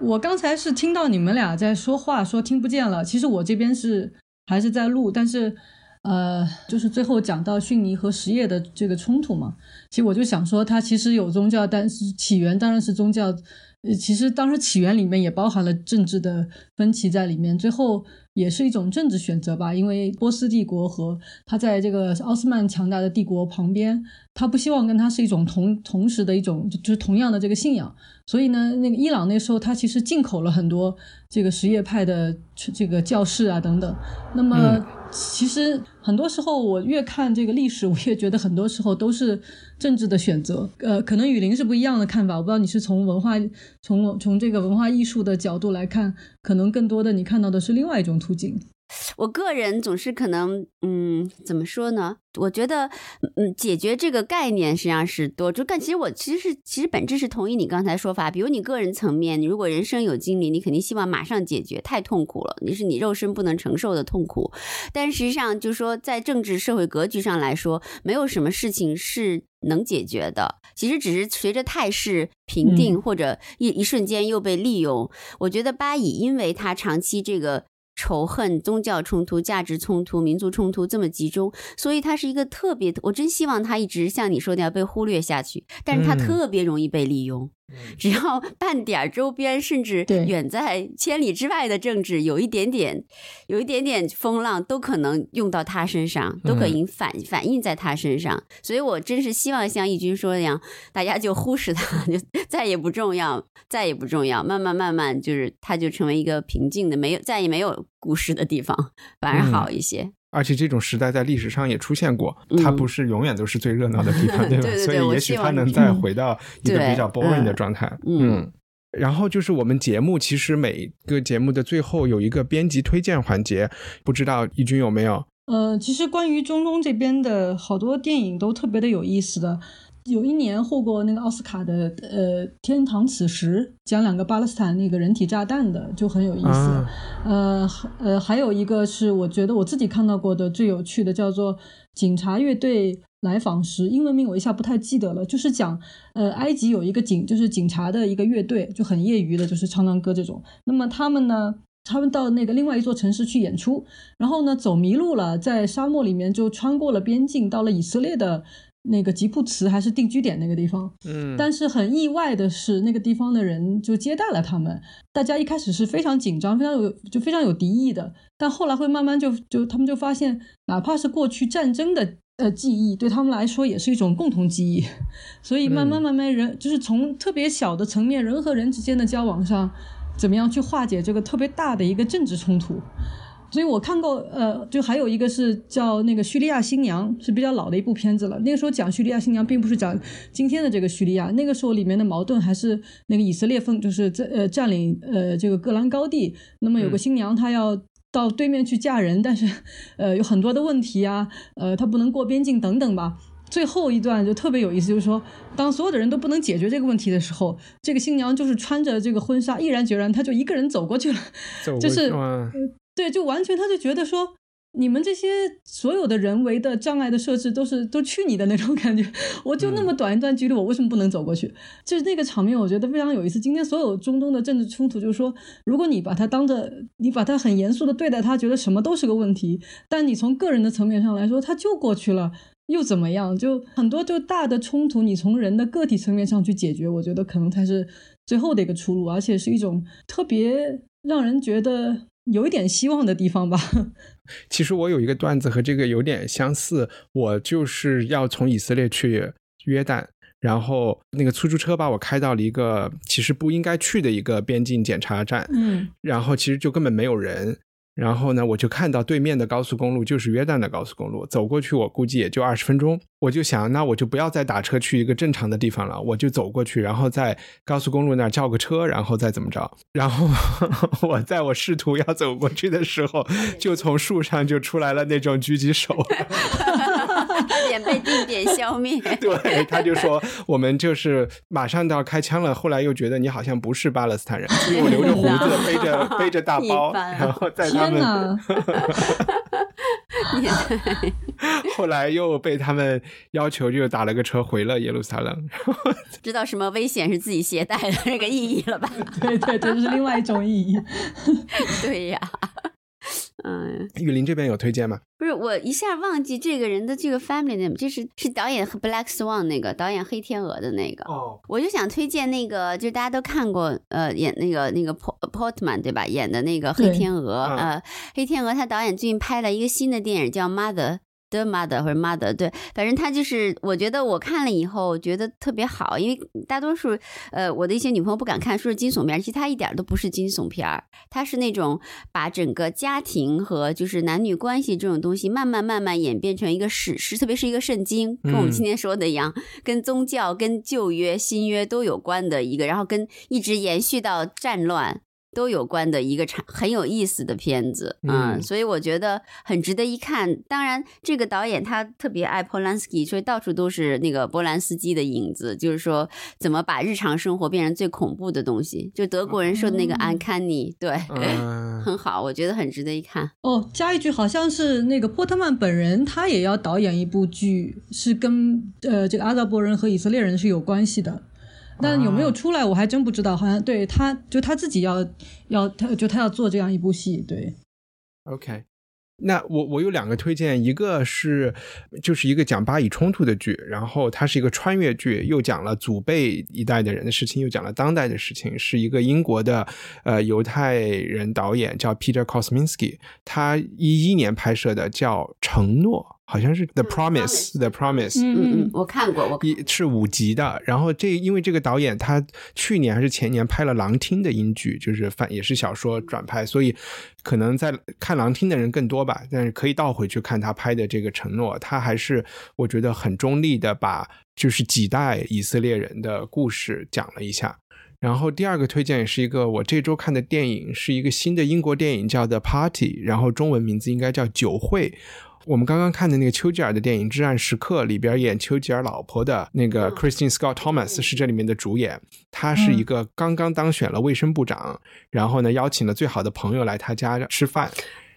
我刚才是听到你们俩在说话，说听不见了。其实我这边是还是在录，但是，呃，就是最后讲到逊尼和实业的这个冲突嘛。其实我就想说，它其实有宗教，但是起源当然是宗教。呃，其实当时起源里面也包含了政治的分歧在里面，最后也是一种政治选择吧。因为波斯帝国和他在这个奥斯曼强大的帝国旁边，他不希望跟他是一种同同时的一种就是同样的这个信仰，所以呢，那个伊朗那时候他其实进口了很多这个什叶派的这个教士啊等等。那么其实很多时候我越看这个历史，我越觉得很多时候都是政治的选择。呃，可能雨林是不一样的看法，我不知道你是从文化从从这个文化艺术的角度来看，可能更多的你看到的是另外一种途径。我个人总是可能，嗯，怎么说呢？我觉得，嗯，解决这个概念实际上是多，就但其实我其实是其实本质是同意你刚才说法。比如你个人层面，你如果人生有经历，你肯定希望马上解决，太痛苦了，你是你肉身不能承受的痛苦。但实际上，就是说在政治社会格局上来说，没有什么事情是能解决的。其实只是随着态势平定，或者一一瞬间又被利用。我觉得巴以，因为他长期这个。仇恨、宗教冲突、价值冲突、民族冲突这么集中，所以它是一个特别。我真希望它一直像你说的要被忽略下去，但是它特别容易被利用。只要 半点周边，甚至远在千里之外的政治有一点点、有一点点风浪，都可能用到他身上，都可以反反映在他身上。所以我真是希望像义军说的那样，大家就忽视他，就再也不重要，再也不重要。慢慢慢慢，就是他就成为一个平静的，没有再也没有故事的地方，反而好一些。而且这种时代在历史上也出现过，它不是永远都是最热闹的地方，对吧？所以也许它能再回到 一个比较 boring 的状态。嗯，然后就是我们节目其实每个节目的最后有一个编辑推荐环节，不知道义军有没有？呃，其实关于中东这边的好多电影都特别的有意思的。有一年获过那个奥斯卡的，呃，《天堂此时》讲两个巴勒斯坦那个人体炸弹的，就很有意思。呃，呃，还有一个是我觉得我自己看到过的最有趣的，叫做《警察乐队来访时》，英文名我一下不太记得了，就是讲，呃，埃及有一个警，就是警察的一个乐队，就很业余的，就是唱唱歌这种。那么他们呢，他们到那个另外一座城市去演出，然后呢走迷路了，在沙漠里面就穿过了边境，到了以色列的。那个吉布茨还是定居点那个地方，嗯，但是很意外的是，那个地方的人就接待了他们。大家一开始是非常紧张，非常有就非常有敌意的，但后来会慢慢就就他们就发现，哪怕是过去战争的呃记忆，对他们来说也是一种共同记忆。所以慢慢慢慢人就是从特别小的层面，人和人之间的交往上，怎么样去化解这个特别大的一个政治冲突。所以我看过，呃，就还有一个是叫那个叙利亚新娘，是比较老的一部片子了。那个时候讲叙利亚新娘，并不是讲今天的这个叙利亚，那个时候里面的矛盾还是那个以色列分，就是在呃占领呃这个戈兰高地。那么有个新娘，她要到对面去嫁人，但是呃有很多的问题啊，呃她不能过边境等等吧。最后一段就特别有意思，就是说当所有的人都不能解决这个问题的时候，这个新娘就是穿着这个婚纱，毅然决然，她就一个人走过去了，就是。对，就完全他就觉得说，你们这些所有的人为的障碍的设置都是都去你的那种感觉。我就那么短一段距离，我为什么不能走过去？就是那个场面，我觉得非常有意思。今天所有中东的政治冲突，就是说，如果你把它当着，你把它很严肃的对待，他觉得什么都是个问题。但你从个人的层面上来说，他就过去了，又怎么样？就很多就大的冲突，你从人的个体层面上去解决，我觉得可能才是最后的一个出路，而且是一种特别让人觉得。有一点希望的地方吧。其实我有一个段子和这个有点相似，我就是要从以色列去约旦，然后那个出租车把我开到了一个其实不应该去的一个边境检查站，嗯，然后其实就根本没有人。然后呢，我就看到对面的高速公路就是约旦的高速公路，走过去我估计也就二十分钟。我就想，那我就不要再打车去一个正常的地方了，我就走过去，然后在高速公路那儿叫个车，然后再怎么着。然后 我在我试图要走过去的时候，就从树上就出来了那种狙击手。点被定点消灭。对，他就说我们就是马上都要开枪了。后来又觉得你好像不是巴勒斯坦人，因为我留着胡子，背着 背着大包，然后在他们。后来又被他们要求就打了个车回了耶路撒冷。知道什么危险是自己携带的这个意义了吧？对对，这是另外一种意义。对呀。嗯，雨林这边有推荐吗？不是，我一下忘记这个人的这个 family name，就是是导演和 Black Swan 那个导演黑天鹅的那个。哦，我就想推荐那个，就大家都看过，呃，演那个那个 Portman 对吧？演的那个黑天鹅，呃，黑天鹅他导演最近拍了一个新的电影叫 Mother。的 mother 或者 mother，对，反正他就是，我觉得我看了以后觉得特别好，因为大多数呃我的一些女朋友不敢看，说是惊悚片，其实它一点都不是惊悚片儿，它是那种把整个家庭和就是男女关系这种东西慢慢慢慢演变成一个史诗，特别是一个圣经，跟我们今天说的一样，跟宗教、跟旧约、新约都有关的一个，然后跟一直延续到战乱。都有关的一个产很有意思的片子，嗯，嗯所以我觉得很值得一看。当然，这个导演他特别爱波兰斯基，所以到处都是那个波兰斯基的影子，就是说怎么把日常生活变成最恐怖的东西，就德国人说的那个 uncanny，、对，嗯很好，我觉得很值得一看。哦，加一句，好像是那个波特曼本人，他也要导演一部剧，是跟呃这个阿拉伯人和以色列人是有关系的。但有没有出来，我还真不知道。好像对他，就他自己要要，他就他要做这样一部戏。对，OK，那我我有两个推荐，一个是就是一个讲巴以冲突的剧，然后它是一个穿越剧，又讲了祖辈一代的人的事情，又讲了当代的事情，是一个英国的呃犹太人导演叫 Peter Kosminski，他一一年拍摄的叫《承诺》，好像是 The Promise，The Promise，嗯嗯，我看过，我看一是五集的，然后这因为这个导演他去年还是前年拍了《狼厅》的英剧，就是反也是小说转拍，所以可能在看《狼厅》的人更多吧，但是可以倒回去看他拍的这个《承诺》，他还是我觉得很中立的把就是几代以色列人的故事讲了一下。然后第二个推荐也是一个我这周看的电影，是一个新的英国电影，叫《The Party》，然后中文名字应该叫《酒会》。我们刚刚看的那个丘吉尔的电影《至暗时刻》里边演丘吉尔老婆的那个 Christine Scott Thomas 是这里面的主演，她是一个刚刚当选了卫生部长，然后呢邀请了最好的朋友来他家吃饭，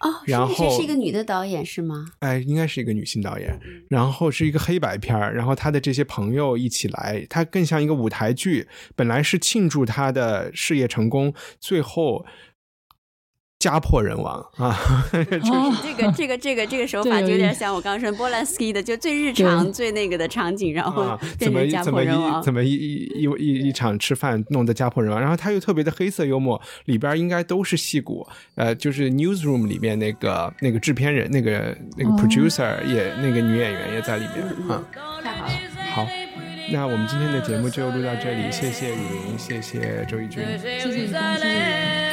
哦，然后是这是一个女的导演是吗？哎，应该是一个女性导演，然后是一个黑白片儿，然后她的这些朋友一起来，它更像一个舞台剧。本来是庆祝她的事业成功，最后家破人亡啊！哦，这个这个这个这个手法就有点像我刚刚说波兰斯基的，就最日常、最那个的场景，然后怎么成家怎么破人亡一。怎么一一一一一场吃饭弄得家破人亡，然后他又特别的黑色幽默，里边应该都是戏骨，呃，就是 newsroom 里面那个那个制片人，那个那个哦 producer 也、那个女演员也在里面啊。太好了。好，那我们今天的节目就录到这里，谢谢雨林，谢谢周轶君，谢谢你，恭喜你，谢谢